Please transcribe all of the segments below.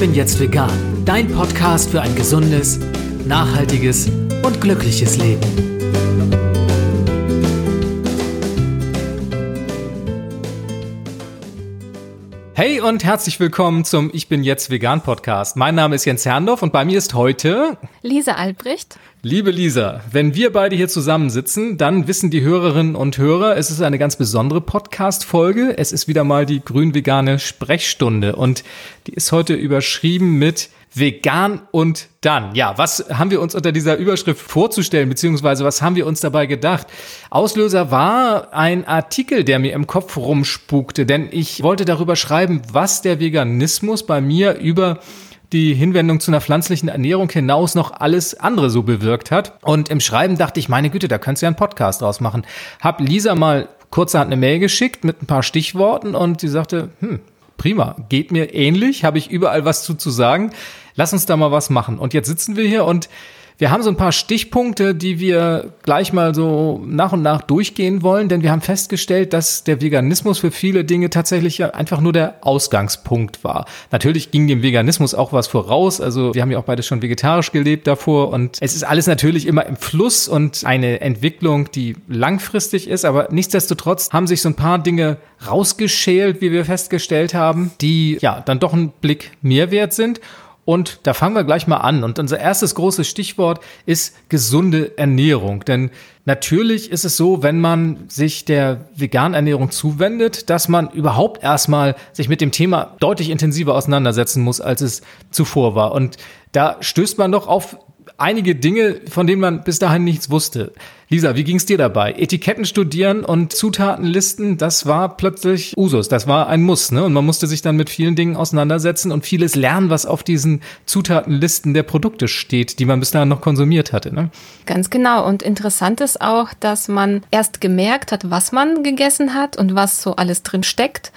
bin jetzt vegan. Dein Podcast für ein gesundes, nachhaltiges und glückliches Leben. Hey und herzlich willkommen zum Ich bin jetzt vegan Podcast. Mein Name ist Jens Herndorf und bei mir ist heute Lisa Albrecht. Liebe Lisa, wenn wir beide hier zusammensitzen, dann wissen die Hörerinnen und Hörer, es ist eine ganz besondere Podcast-Folge. Es ist wieder mal die grün-vegane Sprechstunde und die ist heute überschrieben mit Vegan und dann. Ja, was haben wir uns unter dieser Überschrift vorzustellen, beziehungsweise was haben wir uns dabei gedacht? Auslöser war ein Artikel, der mir im Kopf rumspukte, denn ich wollte darüber schreiben, was der Veganismus bei mir über die Hinwendung zu einer pflanzlichen Ernährung hinaus noch alles andere so bewirkt hat. Und im Schreiben dachte ich, meine Güte, da könntest du ja einen Podcast draus machen. Hab Lisa mal kurzerhand eine Mail geschickt mit ein paar Stichworten und sie sagte, hm, prima, geht mir ähnlich, habe ich überall was zu, zu sagen. Lass uns da mal was machen. Und jetzt sitzen wir hier und wir haben so ein paar Stichpunkte, die wir gleich mal so nach und nach durchgehen wollen, denn wir haben festgestellt, dass der Veganismus für viele Dinge tatsächlich einfach nur der Ausgangspunkt war. Natürlich ging dem Veganismus auch was voraus, also wir haben ja auch beide schon vegetarisch gelebt davor und es ist alles natürlich immer im Fluss und eine Entwicklung, die langfristig ist, aber nichtsdestotrotz haben sich so ein paar Dinge rausgeschält, wie wir festgestellt haben, die ja dann doch ein Blick mehr wert sind. Und da fangen wir gleich mal an. Und unser erstes großes Stichwort ist gesunde Ernährung. Denn natürlich ist es so, wenn man sich der veganen Ernährung zuwendet, dass man überhaupt erstmal sich mit dem Thema deutlich intensiver auseinandersetzen muss, als es zuvor war. Und da stößt man doch auf einige Dinge, von denen man bis dahin nichts wusste. Lisa, wie ging es dir dabei? Etiketten studieren und Zutatenlisten, das war plötzlich Usus, das war ein Muss, ne? Und man musste sich dann mit vielen Dingen auseinandersetzen und vieles lernen, was auf diesen Zutatenlisten der Produkte steht, die man bis dahin noch konsumiert hatte, ne? Ganz genau. Und interessant ist auch, dass man erst gemerkt hat, was man gegessen hat und was so alles drin steckt.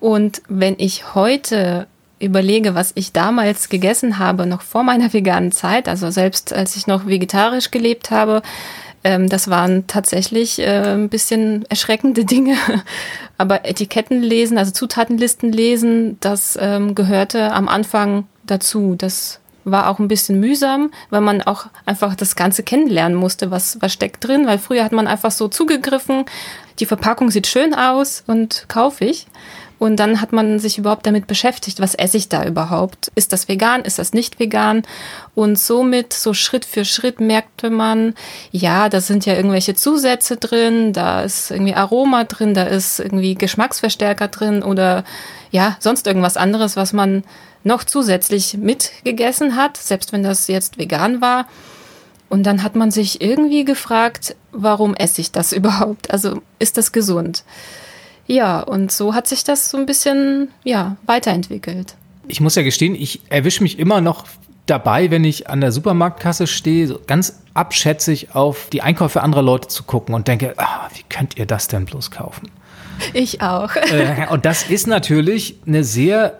Und wenn ich heute überlege, was ich damals gegessen habe, noch vor meiner veganen Zeit, also selbst als ich noch vegetarisch gelebt habe, ähm, das waren tatsächlich äh, ein bisschen erschreckende Dinge. Aber Etiketten lesen, also Zutatenlisten lesen, das ähm, gehörte am Anfang dazu. Das war auch ein bisschen mühsam, weil man auch einfach das Ganze kennenlernen musste, was, was steckt drin, weil früher hat man einfach so zugegriffen, die Verpackung sieht schön aus und kaufe ich. Und dann hat man sich überhaupt damit beschäftigt, was esse ich da überhaupt? Ist das vegan? Ist das nicht vegan? Und somit, so Schritt für Schritt merkte man, ja, da sind ja irgendwelche Zusätze drin, da ist irgendwie Aroma drin, da ist irgendwie Geschmacksverstärker drin oder ja, sonst irgendwas anderes, was man noch zusätzlich mitgegessen hat, selbst wenn das jetzt vegan war. Und dann hat man sich irgendwie gefragt, warum esse ich das überhaupt? Also ist das gesund? Ja, und so hat sich das so ein bisschen ja, weiterentwickelt. Ich muss ja gestehen, ich erwische mich immer noch dabei, wenn ich an der Supermarktkasse stehe, so ganz abschätzig auf die Einkäufe anderer Leute zu gucken und denke, ah, wie könnt ihr das denn bloß kaufen? Ich auch. Äh, und das ist natürlich eine sehr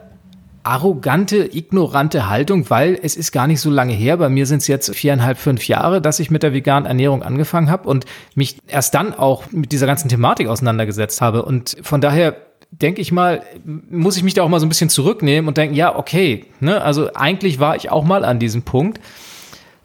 arrogante, ignorante Haltung, weil es ist gar nicht so lange her. Bei mir sind es jetzt viereinhalb, fünf Jahre, dass ich mit der veganen Ernährung angefangen habe und mich erst dann auch mit dieser ganzen Thematik auseinandergesetzt habe. Und von daher denke ich mal, muss ich mich da auch mal so ein bisschen zurücknehmen und denken, ja, okay, ne, also eigentlich war ich auch mal an diesem Punkt.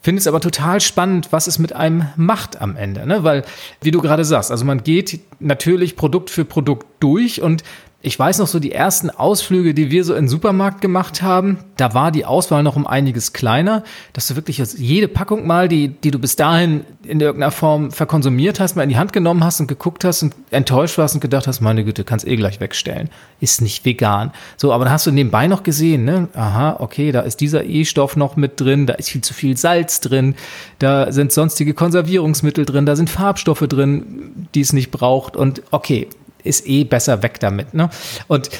Finde es aber total spannend, was es mit einem macht am Ende, ne? Weil, wie du gerade sagst, also man geht natürlich Produkt für Produkt durch und ich weiß noch so die ersten Ausflüge, die wir so in den Supermarkt gemacht haben, da war die Auswahl noch um einiges kleiner, dass du wirklich jede Packung mal, die, die du bis dahin in irgendeiner Form verkonsumiert hast, mal in die Hand genommen hast und geguckt hast und enttäuscht warst und gedacht hast, meine Güte, kannst eh gleich wegstellen. Ist nicht vegan. So, aber dann hast du nebenbei noch gesehen, ne? Aha, okay, da ist dieser E-Stoff noch mit drin, da ist viel zu viel Salz drin, da sind sonstige Konservierungsmittel drin, da sind Farbstoffe drin, die es nicht braucht und okay, ist eh besser weg damit. Ne? Und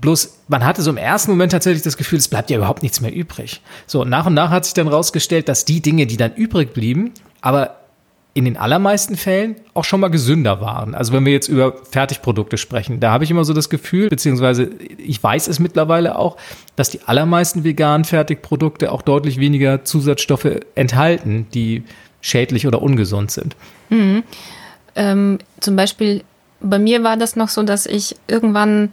Bloß, man hatte so im ersten Moment tatsächlich das Gefühl, es bleibt ja überhaupt nichts mehr übrig. So, nach und nach hat sich dann rausgestellt, dass die Dinge, die dann übrig blieben, aber in den allermeisten Fällen auch schon mal gesünder waren. Also wenn wir jetzt über Fertigprodukte sprechen, da habe ich immer so das Gefühl, beziehungsweise ich weiß es mittlerweile auch, dass die allermeisten veganen Fertigprodukte auch deutlich weniger Zusatzstoffe enthalten, die schädlich oder ungesund sind. Mhm. Ähm, zum Beispiel bei mir war das noch so, dass ich irgendwann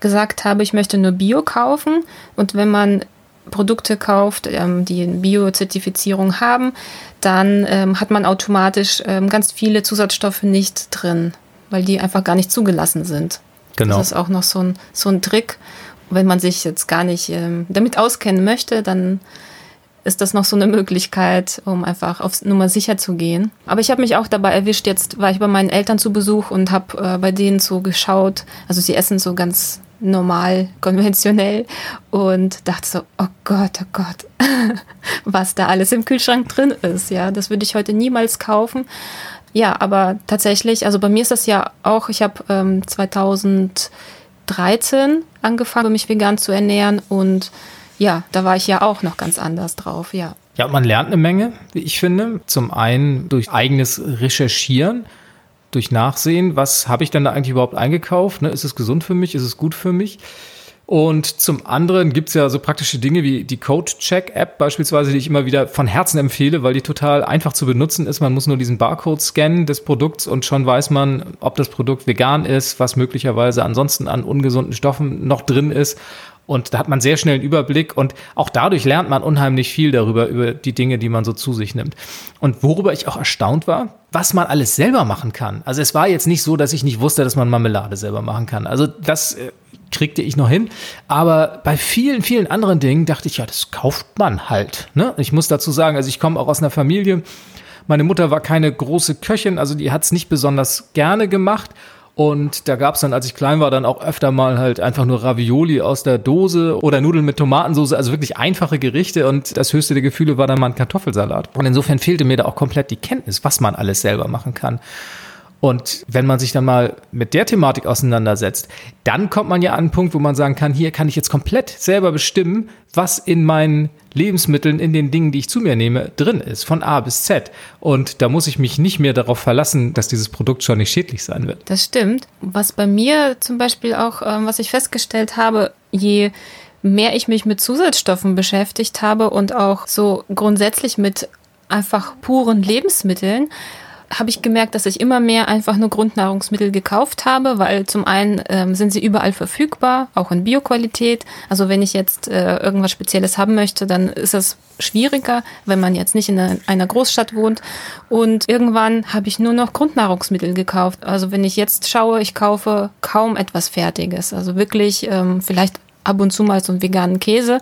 gesagt habe, ich möchte nur Bio kaufen. Und wenn man Produkte kauft, ähm, die Bio-Zertifizierung haben, dann ähm, hat man automatisch ähm, ganz viele Zusatzstoffe nicht drin, weil die einfach gar nicht zugelassen sind. Genau. Das ist auch noch so ein, so ein Trick. Wenn man sich jetzt gar nicht damit auskennen möchte, dann ist das noch so eine Möglichkeit, um einfach aufs Nummer sicher zu gehen. Aber ich habe mich auch dabei erwischt, jetzt war ich bei meinen Eltern zu Besuch und habe äh, bei denen so geschaut, also sie essen so ganz normal, konventionell und dachte so, oh Gott, oh Gott, was da alles im Kühlschrank drin ist. Ja, das würde ich heute niemals kaufen. Ja, aber tatsächlich, also bei mir ist das ja auch, ich habe ähm, 2013 angefangen, mich vegan zu ernähren und ja, da war ich ja auch noch ganz anders drauf, ja. Ja, man lernt eine Menge, wie ich finde. Zum einen durch eigenes Recherchieren, durch Nachsehen, was habe ich denn da eigentlich überhaupt eingekauft? Ne? Ist es gesund für mich? Ist es gut für mich? Und zum anderen gibt's ja so praktische Dinge wie die Code-Check-App beispielsweise, die ich immer wieder von Herzen empfehle, weil die total einfach zu benutzen ist. Man muss nur diesen Barcode scannen des Produkts und schon weiß man, ob das Produkt vegan ist, was möglicherweise ansonsten an ungesunden Stoffen noch drin ist und da hat man sehr schnell einen Überblick und auch dadurch lernt man unheimlich viel darüber, über die Dinge, die man so zu sich nimmt. Und worüber ich auch erstaunt war, was man alles selber machen kann. Also es war jetzt nicht so, dass ich nicht wusste, dass man Marmelade selber machen kann. Also das äh, kriegte ich noch hin. Aber bei vielen, vielen anderen Dingen dachte ich, ja, das kauft man halt. Ne? Ich muss dazu sagen, also ich komme auch aus einer Familie, meine Mutter war keine große Köchin, also die hat es nicht besonders gerne gemacht. Und da gab's dann, als ich klein war, dann auch öfter mal halt einfach nur Ravioli aus der Dose oder Nudeln mit Tomatensauce, also wirklich einfache Gerichte. Und das höchste der Gefühle war dann mal ein Kartoffelsalat. Und insofern fehlte mir da auch komplett die Kenntnis, was man alles selber machen kann. Und wenn man sich dann mal mit der Thematik auseinandersetzt, dann kommt man ja an einen Punkt, wo man sagen kann, hier kann ich jetzt komplett selber bestimmen, was in meinen Lebensmitteln, in den Dingen, die ich zu mir nehme, drin ist, von A bis Z. Und da muss ich mich nicht mehr darauf verlassen, dass dieses Produkt schon nicht schädlich sein wird. Das stimmt. Was bei mir zum Beispiel auch, ähm, was ich festgestellt habe, je mehr ich mich mit Zusatzstoffen beschäftigt habe und auch so grundsätzlich mit einfach puren Lebensmitteln, habe ich gemerkt, dass ich immer mehr einfach nur Grundnahrungsmittel gekauft habe, weil zum einen ähm, sind sie überall verfügbar, auch in Bioqualität. Also wenn ich jetzt äh, irgendwas Spezielles haben möchte, dann ist es schwieriger, wenn man jetzt nicht in einer, Großstadt wohnt. Und irgendwann habe ich nur noch Grundnahrungsmittel gekauft. Also wenn ich jetzt schaue, ich kaufe kaum etwas Fertiges. Also wirklich ähm, vielleicht ab und zu mal so einen veganen Käse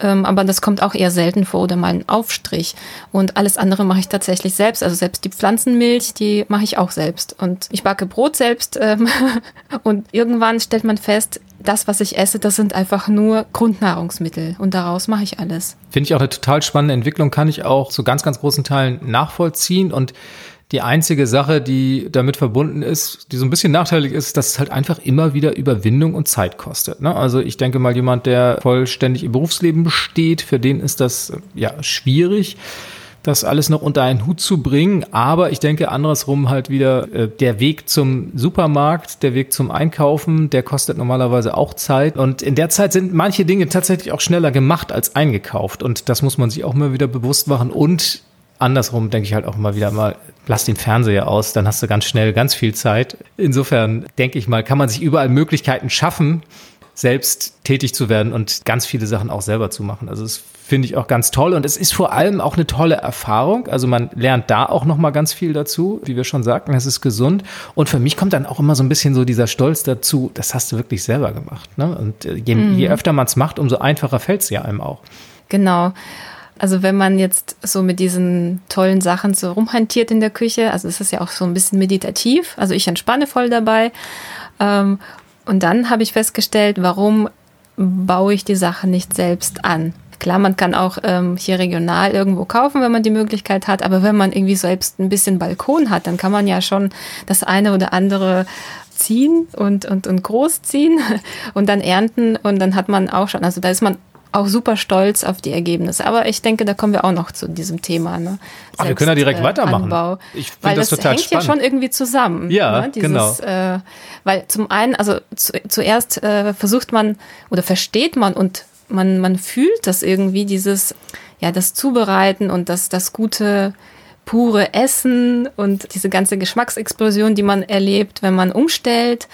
ähm, aber das kommt auch eher selten vor oder mal ein Aufstrich. Und alles andere mache ich tatsächlich selbst. Also selbst die Pflanzenmilch, die mache ich auch selbst. Und ich backe Brot selbst. Ähm, und irgendwann stellt man fest, das, was ich esse, das sind einfach nur Grundnahrungsmittel. Und daraus mache ich alles. Finde ich auch eine total spannende Entwicklung, kann ich auch zu ganz, ganz großen Teilen nachvollziehen. Und die einzige Sache, die damit verbunden ist, die so ein bisschen nachteilig ist, dass es halt einfach immer wieder Überwindung und Zeit kostet. Ne? Also ich denke mal, jemand, der vollständig im Berufsleben besteht, für den ist das ja schwierig das alles noch unter einen Hut zu bringen. Aber ich denke andersrum halt wieder, äh, der Weg zum Supermarkt, der Weg zum Einkaufen, der kostet normalerweise auch Zeit. Und in der Zeit sind manche Dinge tatsächlich auch schneller gemacht als eingekauft. Und das muss man sich auch mal wieder bewusst machen. Und andersrum denke ich halt auch immer wieder mal, lass den Fernseher aus, dann hast du ganz schnell ganz viel Zeit. Insofern denke ich mal, kann man sich überall Möglichkeiten schaffen, selbst tätig zu werden und ganz viele Sachen auch selber zu machen. Also das finde ich auch ganz toll und es ist vor allem auch eine tolle Erfahrung. Also man lernt da auch noch mal ganz viel dazu, wie wir schon sagten, es ist gesund und für mich kommt dann auch immer so ein bisschen so dieser Stolz dazu, das hast du wirklich selber gemacht. Ne? Und äh, je, mhm. je öfter man es macht, umso einfacher fällt es ja einem auch. Genau. Also wenn man jetzt so mit diesen tollen Sachen so rumhantiert in der Küche, also es ist ja auch so ein bisschen meditativ, also ich entspanne voll dabei. Ähm, und dann habe ich festgestellt, warum baue ich die Sachen nicht selbst an? Klar, man kann auch ähm, hier regional irgendwo kaufen, wenn man die Möglichkeit hat, aber wenn man irgendwie selbst ein bisschen Balkon hat, dann kann man ja schon das eine oder andere ziehen und, und, und groß und dann ernten und dann hat man auch schon, also da ist man auch super stolz auf die Ergebnisse. Aber ich denke, da kommen wir auch noch zu diesem Thema. Ne? Ach, wir können ja direkt äh, weitermachen. Anbau. Ich finde das, das total hängt spannend. ja schon irgendwie zusammen. Ja, ne? Dieses, genau. Äh, weil zum einen, also zu, zuerst äh, versucht man oder versteht man und man, man fühlt das irgendwie, dieses, ja, das Zubereiten und das, das gute pure Essen und diese ganze Geschmacksexplosion, die man erlebt, wenn man umstellt.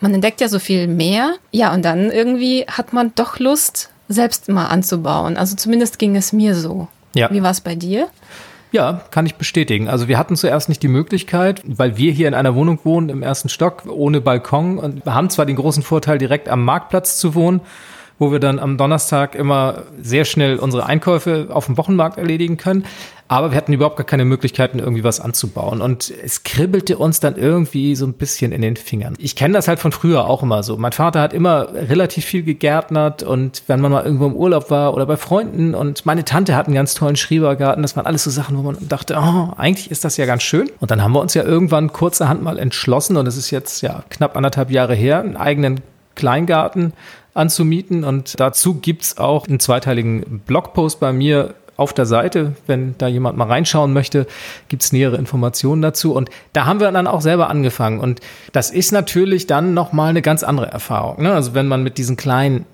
Man entdeckt ja so viel mehr. Ja, und dann irgendwie hat man doch Lust, selbst mal anzubauen. Also zumindest ging es mir so. Ja. Wie war es bei dir? Ja, kann ich bestätigen. Also wir hatten zuerst nicht die Möglichkeit, weil wir hier in einer Wohnung wohnen im ersten Stock ohne Balkon und wir haben zwar den großen Vorteil, direkt am Marktplatz zu wohnen, wo wir dann am Donnerstag immer sehr schnell unsere Einkäufe auf dem Wochenmarkt erledigen können. Aber wir hatten überhaupt gar keine Möglichkeiten, irgendwie was anzubauen. Und es kribbelte uns dann irgendwie so ein bisschen in den Fingern. Ich kenne das halt von früher auch immer so. Mein Vater hat immer relativ viel gegärtnert und wenn man mal irgendwo im Urlaub war oder bei Freunden und meine Tante hat einen ganz tollen Schrebergarten. Das waren alles so Sachen, wo man dachte, oh, eigentlich ist das ja ganz schön. Und dann haben wir uns ja irgendwann kurzerhand mal entschlossen und es ist jetzt ja knapp anderthalb Jahre her, einen eigenen Kleingarten anzumieten. Und dazu gibt's auch einen zweiteiligen Blogpost bei mir auf der Seite. Wenn da jemand mal reinschauen möchte, gibt's nähere Informationen dazu. Und da haben wir dann auch selber angefangen. Und das ist natürlich dann nochmal eine ganz andere Erfahrung. Ne? Also wenn man mit diesen kleinen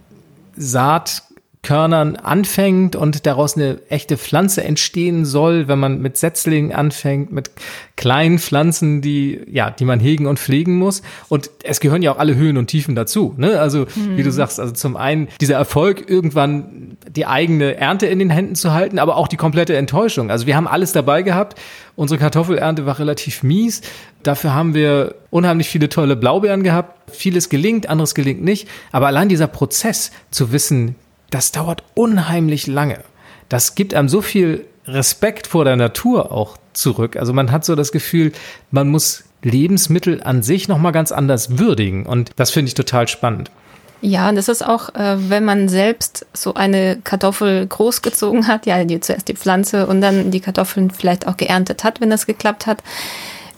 Saat Körnern anfängt und daraus eine echte Pflanze entstehen soll, wenn man mit Setzlingen anfängt, mit kleinen Pflanzen, die, ja, die man hegen und pflegen muss. Und es gehören ja auch alle Höhen und Tiefen dazu. Ne? Also, mhm. wie du sagst, also zum einen dieser Erfolg, irgendwann die eigene Ernte in den Händen zu halten, aber auch die komplette Enttäuschung. Also wir haben alles dabei gehabt. Unsere Kartoffelernte war relativ mies. Dafür haben wir unheimlich viele tolle Blaubeeren gehabt. Vieles gelingt, anderes gelingt nicht. Aber allein dieser Prozess zu wissen, das dauert unheimlich lange. Das gibt einem so viel Respekt vor der Natur auch zurück. Also man hat so das Gefühl, man muss Lebensmittel an sich nochmal ganz anders würdigen. Und das finde ich total spannend. Ja, und das ist auch, äh, wenn man selbst so eine Kartoffel großgezogen hat, ja, die, zuerst die Pflanze und dann die Kartoffeln vielleicht auch geerntet hat, wenn das geklappt hat.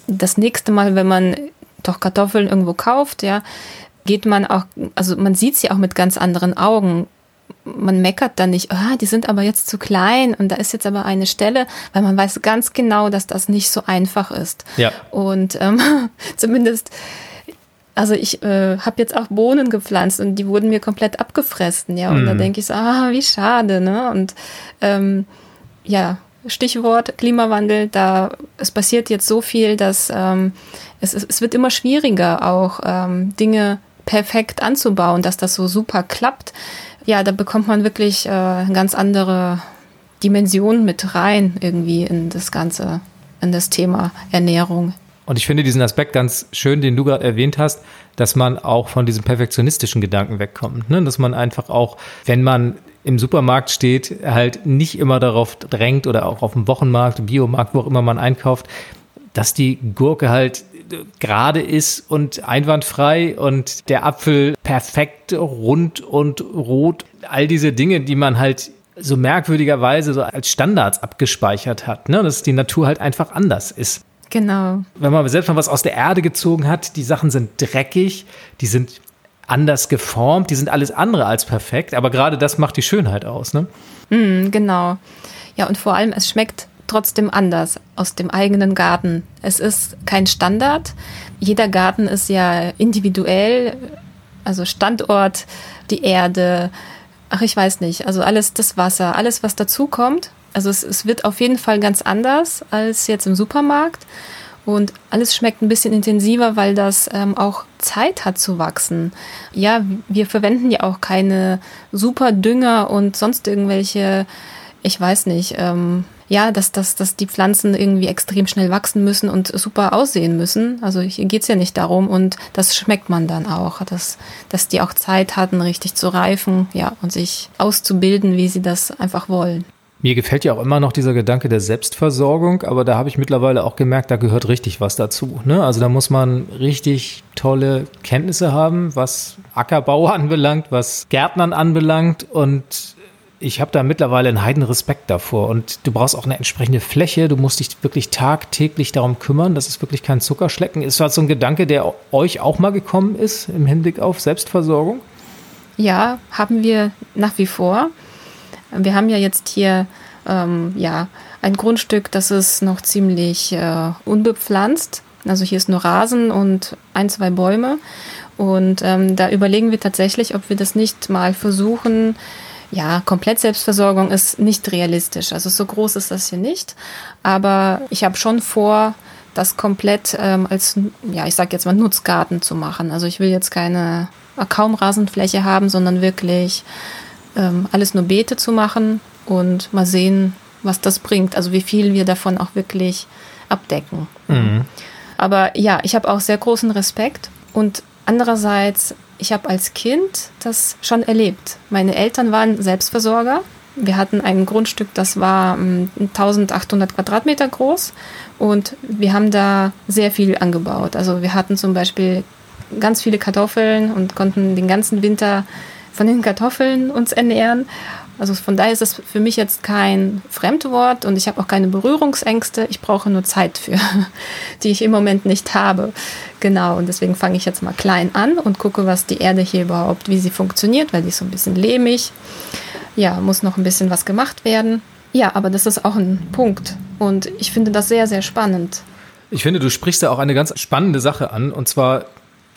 Das nächste Mal, wenn man doch Kartoffeln irgendwo kauft, ja, geht man auch, also man sieht sie auch mit ganz anderen Augen man meckert dann nicht, ah, die sind aber jetzt zu klein und da ist jetzt aber eine Stelle, weil man weiß ganz genau, dass das nicht so einfach ist. Ja. Und ähm, zumindest, also ich äh, habe jetzt auch Bohnen gepflanzt und die wurden mir komplett abgefressen, ja. Und mm. da mhm. denke ich so, ah, wie schade, ne? Und ähm, ja, Stichwort Klimawandel, da es passiert jetzt so viel, dass ähm, es, es wird immer schwieriger, auch ähm, Dinge perfekt anzubauen, dass das so super klappt ja, da bekommt man wirklich äh, eine ganz andere Dimension mit rein irgendwie in das Ganze, in das Thema Ernährung. Und ich finde diesen Aspekt ganz schön, den du gerade erwähnt hast, dass man auch von diesem perfektionistischen Gedanken wegkommt. Ne? Dass man einfach auch, wenn man im Supermarkt steht, halt nicht immer darauf drängt oder auch auf dem Wochenmarkt, Biomarkt, wo auch immer man einkauft, dass die Gurke halt gerade ist und einwandfrei und der Apfel perfekt rund und rot. All diese Dinge, die man halt so merkwürdigerweise so als Standards abgespeichert hat, ne? dass die Natur halt einfach anders ist. Genau. Wenn man selbst mal was aus der Erde gezogen hat, die Sachen sind dreckig, die sind anders geformt, die sind alles andere als perfekt, aber gerade das macht die Schönheit aus, ne? Mm, genau. Ja, und vor allem, es schmeckt trotzdem anders aus dem eigenen Garten. Es ist kein Standard. Jeder Garten ist ja individuell, also Standort, die Erde, ach ich weiß nicht, also alles das Wasser, alles was dazukommt. Also es, es wird auf jeden Fall ganz anders als jetzt im Supermarkt. Und alles schmeckt ein bisschen intensiver, weil das ähm, auch Zeit hat zu wachsen. Ja, wir verwenden ja auch keine super Dünger und sonst irgendwelche, ich weiß nicht, ähm, ja, dass, dass, dass die Pflanzen irgendwie extrem schnell wachsen müssen und super aussehen müssen. Also hier geht's ja nicht darum und das schmeckt man dann auch, dass, dass die auch Zeit hatten, richtig zu reifen, ja, und sich auszubilden, wie sie das einfach wollen. Mir gefällt ja auch immer noch dieser Gedanke der Selbstversorgung, aber da habe ich mittlerweile auch gemerkt, da gehört richtig was dazu. Ne? Also da muss man richtig tolle Kenntnisse haben, was Ackerbau anbelangt, was Gärtnern anbelangt und ich habe da mittlerweile einen heiden Respekt davor. Und du brauchst auch eine entsprechende Fläche. Du musst dich wirklich tagtäglich darum kümmern. Das ist wirklich kein Zuckerschlecken. Ist das so ein Gedanke, der euch auch mal gekommen ist im Hinblick auf Selbstversorgung? Ja, haben wir nach wie vor. Wir haben ja jetzt hier ähm, ja, ein Grundstück, das ist noch ziemlich äh, unbepflanzt. Also hier ist nur Rasen und ein, zwei Bäume. Und ähm, da überlegen wir tatsächlich, ob wir das nicht mal versuchen, ja, komplett Selbstversorgung ist nicht realistisch. Also so groß ist das hier nicht. Aber ich habe schon vor, das komplett ähm, als, ja, ich sag jetzt mal Nutzgarten zu machen. Also ich will jetzt keine äh, kaum Rasenfläche haben, sondern wirklich ähm, alles nur Beete zu machen und mal sehen, was das bringt. Also wie viel wir davon auch wirklich abdecken. Mhm. Aber ja, ich habe auch sehr großen Respekt und andererseits, ich habe als Kind das schon erlebt. Meine Eltern waren Selbstversorger. Wir hatten ein Grundstück, das war 1800 ähm, Quadratmeter groß und wir haben da sehr viel angebaut. Also wir hatten zum Beispiel ganz viele Kartoffeln und konnten den ganzen Winter von den Kartoffeln uns ernähren. Also von daher ist es für mich jetzt kein Fremdwort und ich habe auch keine Berührungsängste. Ich brauche nur Zeit für, die ich im Moment nicht habe. Genau, und deswegen fange ich jetzt mal klein an und gucke, was die Erde hier überhaupt, wie sie funktioniert, weil die ist so ein bisschen lehmig. Ja, muss noch ein bisschen was gemacht werden. Ja, aber das ist auch ein Punkt und ich finde das sehr, sehr spannend. Ich finde, du sprichst da auch eine ganz spannende Sache an und zwar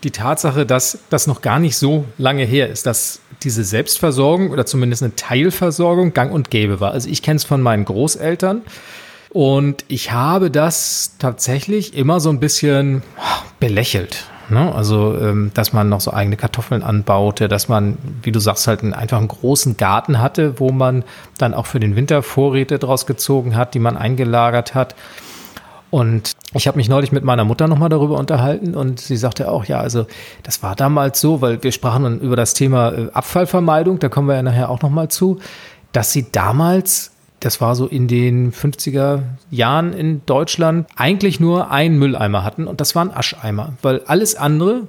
die Tatsache, dass das noch gar nicht so lange her ist, dass diese Selbstversorgung oder zumindest eine Teilversorgung gang und gäbe war. Also ich kenne es von meinen Großeltern und ich habe das tatsächlich immer so ein bisschen belächelt. Ne? Also, ähm, dass man noch so eigene Kartoffeln anbaute, dass man, wie du sagst, halt einfach einen großen Garten hatte, wo man dann auch für den Winter Vorräte draus gezogen hat, die man eingelagert hat. Und ich habe mich neulich mit meiner Mutter nochmal darüber unterhalten und sie sagte auch, ja, also das war damals so, weil wir sprachen dann über das Thema äh, Abfallvermeidung, da kommen wir ja nachher auch nochmal zu, dass sie damals, das war so in den 50er Jahren in Deutschland, eigentlich nur einen Mülleimer hatten und das war ein Ascheimer, weil alles andere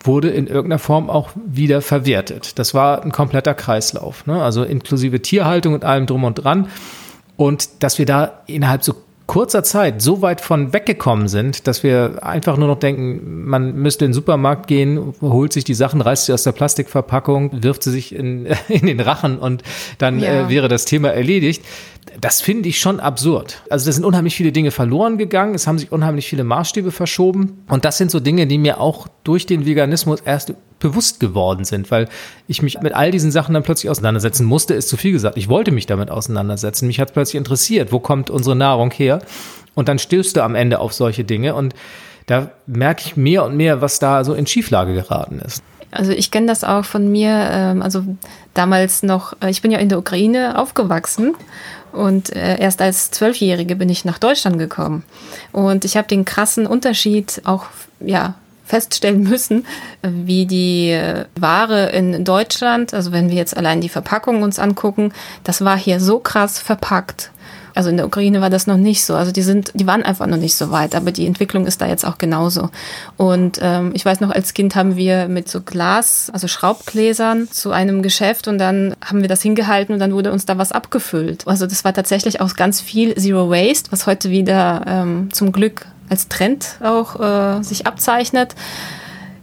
wurde in irgendeiner Form auch wieder verwertet. Das war ein kompletter Kreislauf, ne? also inklusive Tierhaltung und allem drum und dran. Und dass wir da innerhalb so kurzer Zeit so weit von weggekommen sind, dass wir einfach nur noch denken, man müsste in den Supermarkt gehen, holt sich die Sachen, reißt sie aus der Plastikverpackung, wirft sie sich in, in den Rachen und dann ja. äh, wäre das Thema erledigt. Das finde ich schon absurd. Also da sind unheimlich viele Dinge verloren gegangen, es haben sich unheimlich viele Maßstäbe verschoben und das sind so Dinge, die mir auch durch den Veganismus erst bewusst geworden sind, weil ich mich mit all diesen Sachen dann plötzlich auseinandersetzen musste, ist zu viel gesagt. Ich wollte mich damit auseinandersetzen. Mich hat plötzlich interessiert, wo kommt unsere Nahrung her? Und dann stößt du am Ende auf solche Dinge und da merke ich mehr und mehr, was da so in Schieflage geraten ist. Also ich kenne das auch von mir, ähm, also damals noch, äh, ich bin ja in der Ukraine aufgewachsen und äh, erst als Zwölfjährige bin ich nach Deutschland gekommen. Und ich habe den krassen Unterschied auch ja, feststellen müssen, wie die äh, Ware in Deutschland, also wenn wir jetzt allein die Verpackung uns angucken, das war hier so krass verpackt. Also in der Ukraine war das noch nicht so. Also die sind, die waren einfach noch nicht so weit, aber die Entwicklung ist da jetzt auch genauso. Und ähm, ich weiß noch, als Kind haben wir mit so Glas, also Schraubgläsern zu einem Geschäft und dann haben wir das hingehalten und dann wurde uns da was abgefüllt. Also das war tatsächlich auch ganz viel Zero Waste, was heute wieder ähm, zum Glück als Trend auch äh, sich abzeichnet.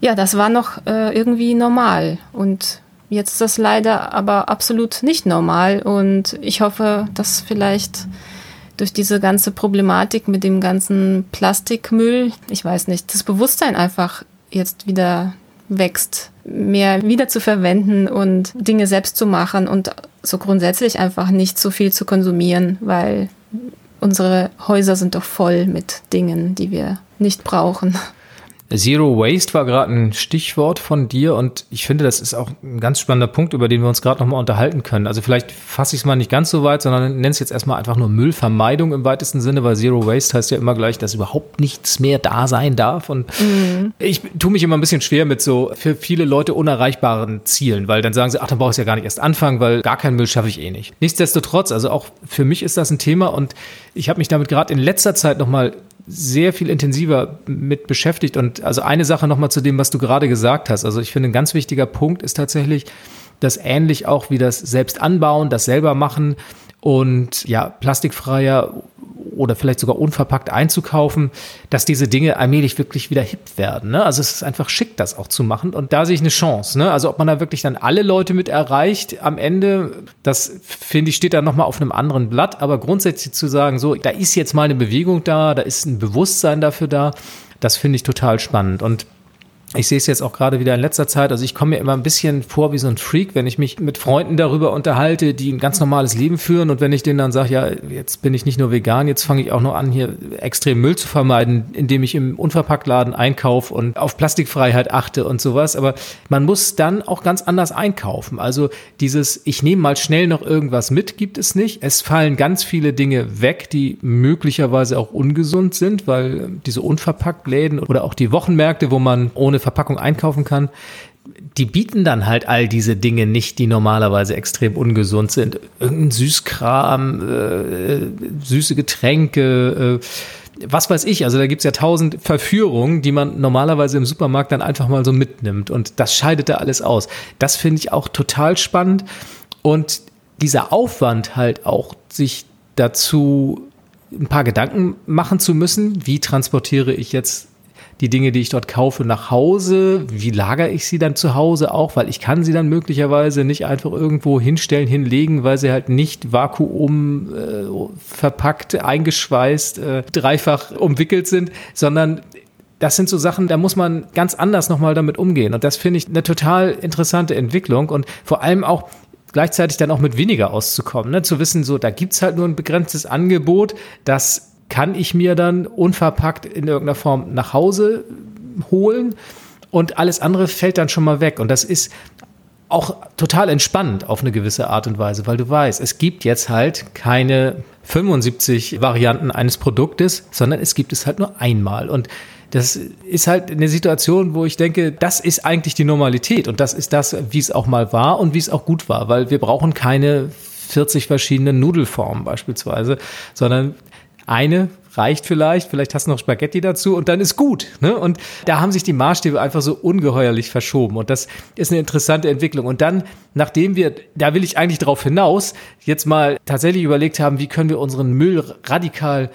Ja, das war noch äh, irgendwie normal und jetzt ist das leider aber absolut nicht normal und ich hoffe, dass vielleicht durch diese ganze Problematik mit dem ganzen Plastikmüll, ich weiß nicht, das Bewusstsein einfach jetzt wieder wächst, mehr wieder zu verwenden und Dinge selbst zu machen und so grundsätzlich einfach nicht so viel zu konsumieren, weil unsere Häuser sind doch voll mit Dingen, die wir nicht brauchen. Zero Waste war gerade ein Stichwort von dir und ich finde, das ist auch ein ganz spannender Punkt, über den wir uns gerade nochmal unterhalten können. Also vielleicht fasse ich es mal nicht ganz so weit, sondern nenne es jetzt erstmal einfach nur Müllvermeidung im weitesten Sinne, weil Zero Waste heißt ja immer gleich, dass überhaupt nichts mehr da sein darf. Und mhm. ich tue mich immer ein bisschen schwer mit so für viele Leute unerreichbaren Zielen, weil dann sagen sie, ach, dann brauche ich ja gar nicht erst anfangen, weil gar keinen Müll schaffe ich eh nicht. Nichtsdestotrotz, also auch für mich ist das ein Thema und ich habe mich damit gerade in letzter Zeit nochmal sehr viel intensiver mit beschäftigt. Und also eine Sache nochmal zu dem, was du gerade gesagt hast. Also ich finde, ein ganz wichtiger Punkt ist tatsächlich, dass ähnlich auch wie das selbst anbauen, das selber machen und ja, plastikfreier oder vielleicht sogar unverpackt einzukaufen, dass diese Dinge allmählich wirklich wieder hip werden. Ne? Also es ist einfach schick, das auch zu machen. Und da sehe ich eine Chance. Ne? Also ob man da wirklich dann alle Leute mit erreicht am Ende, das finde ich, steht da nochmal auf einem anderen Blatt. Aber grundsätzlich zu sagen, so, da ist jetzt mal eine Bewegung da, da ist ein Bewusstsein dafür da, das finde ich total spannend. Und ich sehe es jetzt auch gerade wieder in letzter Zeit, also ich komme mir immer ein bisschen vor wie so ein Freak, wenn ich mich mit Freunden darüber unterhalte, die ein ganz normales Leben führen und wenn ich denen dann sage, ja, jetzt bin ich nicht nur vegan, jetzt fange ich auch noch an, hier extrem Müll zu vermeiden, indem ich im Unverpacktladen einkaufe und auf Plastikfreiheit achte und sowas. Aber man muss dann auch ganz anders einkaufen. Also dieses, ich nehme mal schnell noch irgendwas mit, gibt es nicht. Es fallen ganz viele Dinge weg, die möglicherweise auch ungesund sind, weil diese Unverpacktläden oder auch die Wochenmärkte, wo man ohne Verpackung einkaufen kann, die bieten dann halt all diese Dinge nicht, die normalerweise extrem ungesund sind. Irgendein Süßkram, äh, süße Getränke, äh, was weiß ich. Also da gibt's ja tausend Verführungen, die man normalerweise im Supermarkt dann einfach mal so mitnimmt. Und das scheidet da alles aus. Das finde ich auch total spannend. Und dieser Aufwand halt auch, sich dazu ein paar Gedanken machen zu müssen, wie transportiere ich jetzt die Dinge, die ich dort kaufe, nach Hause? Wie lagere ich sie dann zu Hause auch? Weil ich kann sie dann möglicherweise nicht einfach irgendwo hinstellen, hinlegen, weil sie halt nicht vakuum äh, verpackt, eingeschweißt, äh, dreifach umwickelt sind, sondern das sind so Sachen, da muss man ganz anders nochmal damit umgehen. Und das finde ich eine total interessante Entwicklung und vor allem auch gleichzeitig dann auch mit weniger auszukommen. Ne? Zu wissen, so, da gibt's halt nur ein begrenztes Angebot, das kann ich mir dann unverpackt in irgendeiner Form nach Hause holen und alles andere fällt dann schon mal weg. Und das ist auch total entspannend auf eine gewisse Art und Weise, weil du weißt, es gibt jetzt halt keine 75 Varianten eines Produktes, sondern es gibt es halt nur einmal. Und das ist halt eine Situation, wo ich denke, das ist eigentlich die Normalität und das ist das, wie es auch mal war und wie es auch gut war, weil wir brauchen keine 40 verschiedene Nudelformen beispielsweise, sondern eine reicht vielleicht, vielleicht hast du noch Spaghetti dazu und dann ist gut. Ne? Und da haben sich die Maßstäbe einfach so ungeheuerlich verschoben und das ist eine interessante Entwicklung. Und dann, nachdem wir, da will ich eigentlich darauf hinaus, jetzt mal tatsächlich überlegt haben, wie können wir unseren Müll radikal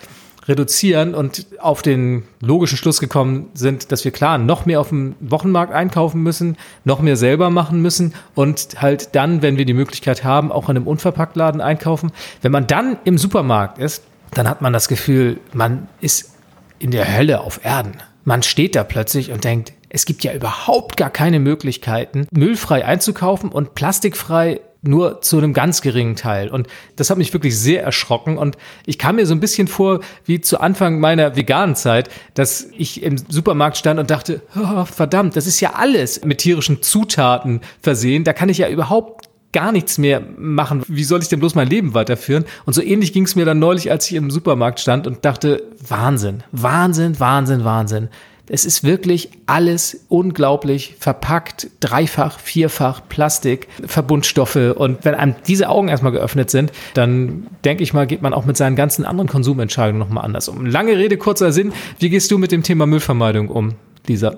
reduzieren und auf den logischen Schluss gekommen sind, dass wir klar noch mehr auf dem Wochenmarkt einkaufen müssen, noch mehr selber machen müssen und halt dann, wenn wir die Möglichkeit haben, auch in einem Unverpacktladen einkaufen. Wenn man dann im Supermarkt ist, dann hat man das Gefühl, man ist in der Hölle auf Erden. Man steht da plötzlich und denkt, es gibt ja überhaupt gar keine Möglichkeiten, müllfrei einzukaufen und plastikfrei nur zu einem ganz geringen Teil. Und das hat mich wirklich sehr erschrocken. Und ich kam mir so ein bisschen vor wie zu Anfang meiner veganen Zeit, dass ich im Supermarkt stand und dachte, oh, verdammt, das ist ja alles mit tierischen Zutaten versehen. Da kann ich ja überhaupt gar nichts mehr machen. Wie soll ich denn bloß mein Leben weiterführen? Und so ähnlich ging es mir dann neulich, als ich im Supermarkt stand und dachte, Wahnsinn, Wahnsinn, Wahnsinn, Wahnsinn. Es ist wirklich alles unglaublich verpackt, dreifach, vierfach Plastik, Verbundstoffe. Und wenn einem diese Augen erstmal geöffnet sind, dann denke ich mal, geht man auch mit seinen ganzen anderen Konsumentscheidungen nochmal anders um. Lange Rede, kurzer Sinn. Wie gehst du mit dem Thema Müllvermeidung um, Lisa?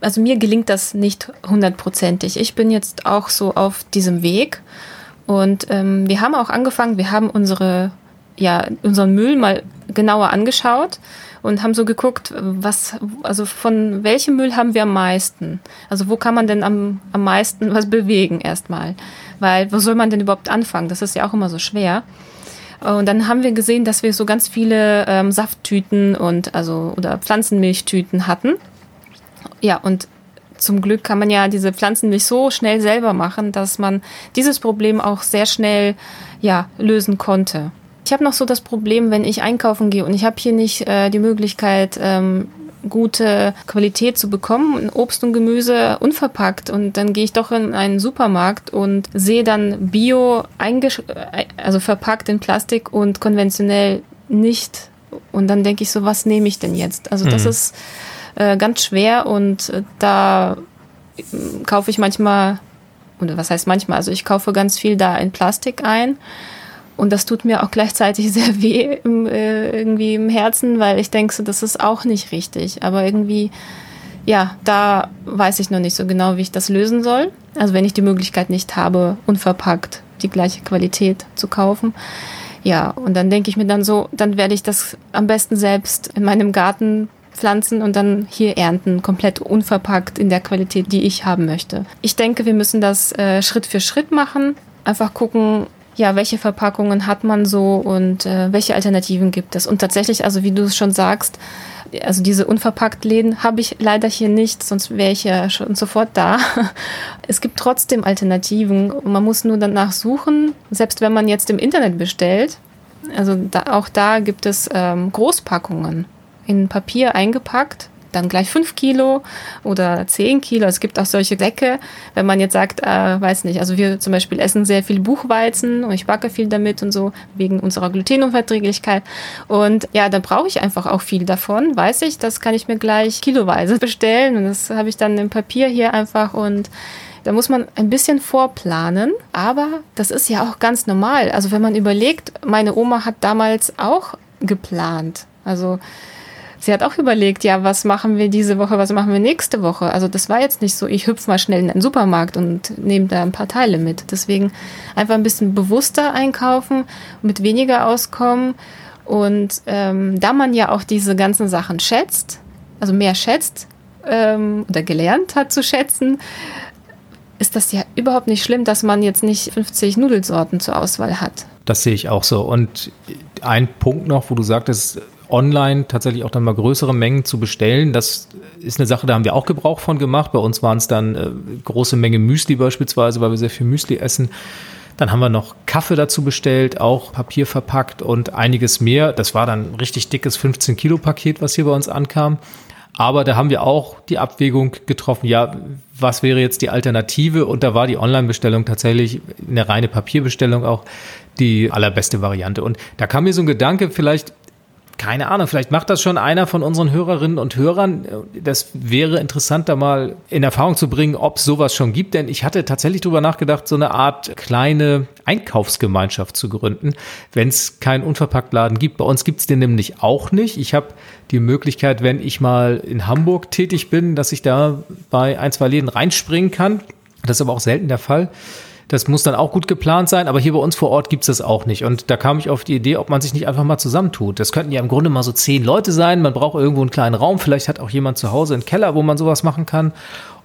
Also mir gelingt das nicht hundertprozentig. Ich bin jetzt auch so auf diesem Weg und ähm, wir haben auch angefangen, wir haben unsere, ja, unseren Müll mal genauer angeschaut und haben so geguckt, was, also von welchem Müll haben wir am meisten? Also wo kann man denn am, am meisten was bewegen erstmal? Weil wo soll man denn überhaupt anfangen? Das ist ja auch immer so schwer. Und dann haben wir gesehen, dass wir so ganz viele ähm, Safttüten und also oder Pflanzenmilchtüten hatten. Ja, und zum Glück kann man ja diese Pflanzenmilch so schnell selber machen, dass man dieses Problem auch sehr schnell ja, lösen konnte. Ich habe noch so das Problem, wenn ich einkaufen gehe und ich habe hier nicht äh, die Möglichkeit, ähm, gute Qualität zu bekommen, Obst und Gemüse unverpackt und dann gehe ich doch in einen Supermarkt und sehe dann Bio äh, also verpackt in Plastik und konventionell nicht und dann denke ich so, was nehme ich denn jetzt? Also das mhm. ist äh, ganz schwer und äh, da äh, kaufe ich manchmal, oder was heißt manchmal, also ich kaufe ganz viel da in Plastik ein. Und das tut mir auch gleichzeitig sehr weh im, äh, irgendwie im Herzen, weil ich denke, so, das ist auch nicht richtig. Aber irgendwie, ja, da weiß ich noch nicht so genau, wie ich das lösen soll. Also wenn ich die Möglichkeit nicht habe, unverpackt die gleiche Qualität zu kaufen. Ja, und dann denke ich mir dann so, dann werde ich das am besten selbst in meinem Garten pflanzen und dann hier ernten, komplett unverpackt in der Qualität, die ich haben möchte. Ich denke, wir müssen das äh, Schritt für Schritt machen. Einfach gucken, ja, welche Verpackungen hat man so und äh, welche Alternativen gibt es? Und tatsächlich, also wie du es schon sagst, also diese unverpackt Läden habe ich leider hier nicht, sonst wäre ich ja schon sofort da. Es gibt trotzdem Alternativen. Man muss nur danach suchen, selbst wenn man jetzt im Internet bestellt. Also da, auch da gibt es ähm, Großpackungen in Papier eingepackt dann gleich fünf Kilo oder zehn Kilo. Es gibt auch solche Säcke, wenn man jetzt sagt, äh, weiß nicht, also wir zum Beispiel essen sehr viel Buchweizen und ich backe viel damit und so, wegen unserer Glutenunverträglichkeit. Und ja, da brauche ich einfach auch viel davon, weiß ich, das kann ich mir gleich kiloweise bestellen und das habe ich dann im Papier hier einfach und da muss man ein bisschen vorplanen, aber das ist ja auch ganz normal. Also wenn man überlegt, meine Oma hat damals auch geplant. Also sie hat auch überlegt, ja, was machen wir diese Woche, was machen wir nächste Woche. Also das war jetzt nicht so, ich hüpfe mal schnell in den Supermarkt und nehme da ein paar Teile mit. Deswegen einfach ein bisschen bewusster einkaufen, mit weniger auskommen. Und ähm, da man ja auch diese ganzen Sachen schätzt, also mehr schätzt ähm, oder gelernt hat zu schätzen, ist das ja überhaupt nicht schlimm, dass man jetzt nicht 50 Nudelsorten zur Auswahl hat. Das sehe ich auch so. Und ein Punkt noch, wo du sagtest, online tatsächlich auch dann mal größere Mengen zu bestellen. Das ist eine Sache, da haben wir auch Gebrauch von gemacht. Bei uns waren es dann äh, große Menge Müsli beispielsweise, weil wir sehr viel Müsli essen. Dann haben wir noch Kaffee dazu bestellt, auch Papier verpackt und einiges mehr. Das war dann ein richtig dickes 15 Kilo Paket, was hier bei uns ankam. Aber da haben wir auch die Abwägung getroffen, ja, was wäre jetzt die Alternative? Und da war die Online-Bestellung tatsächlich eine reine Papierbestellung auch die allerbeste Variante. Und da kam mir so ein Gedanke, vielleicht keine Ahnung, vielleicht macht das schon einer von unseren Hörerinnen und Hörern. Das wäre interessant, da mal in Erfahrung zu bringen, ob es sowas schon gibt. Denn ich hatte tatsächlich darüber nachgedacht, so eine Art kleine Einkaufsgemeinschaft zu gründen, wenn es keinen Unverpacktladen gibt. Bei uns gibt es den nämlich auch nicht. Ich habe die Möglichkeit, wenn ich mal in Hamburg tätig bin, dass ich da bei ein, zwei Läden reinspringen kann. Das ist aber auch selten der Fall. Das muss dann auch gut geplant sein, aber hier bei uns vor Ort gibt es das auch nicht. Und da kam ich auf die Idee, ob man sich nicht einfach mal zusammentut. Das könnten ja im Grunde mal so zehn Leute sein. Man braucht irgendwo einen kleinen Raum. Vielleicht hat auch jemand zu Hause einen Keller, wo man sowas machen kann.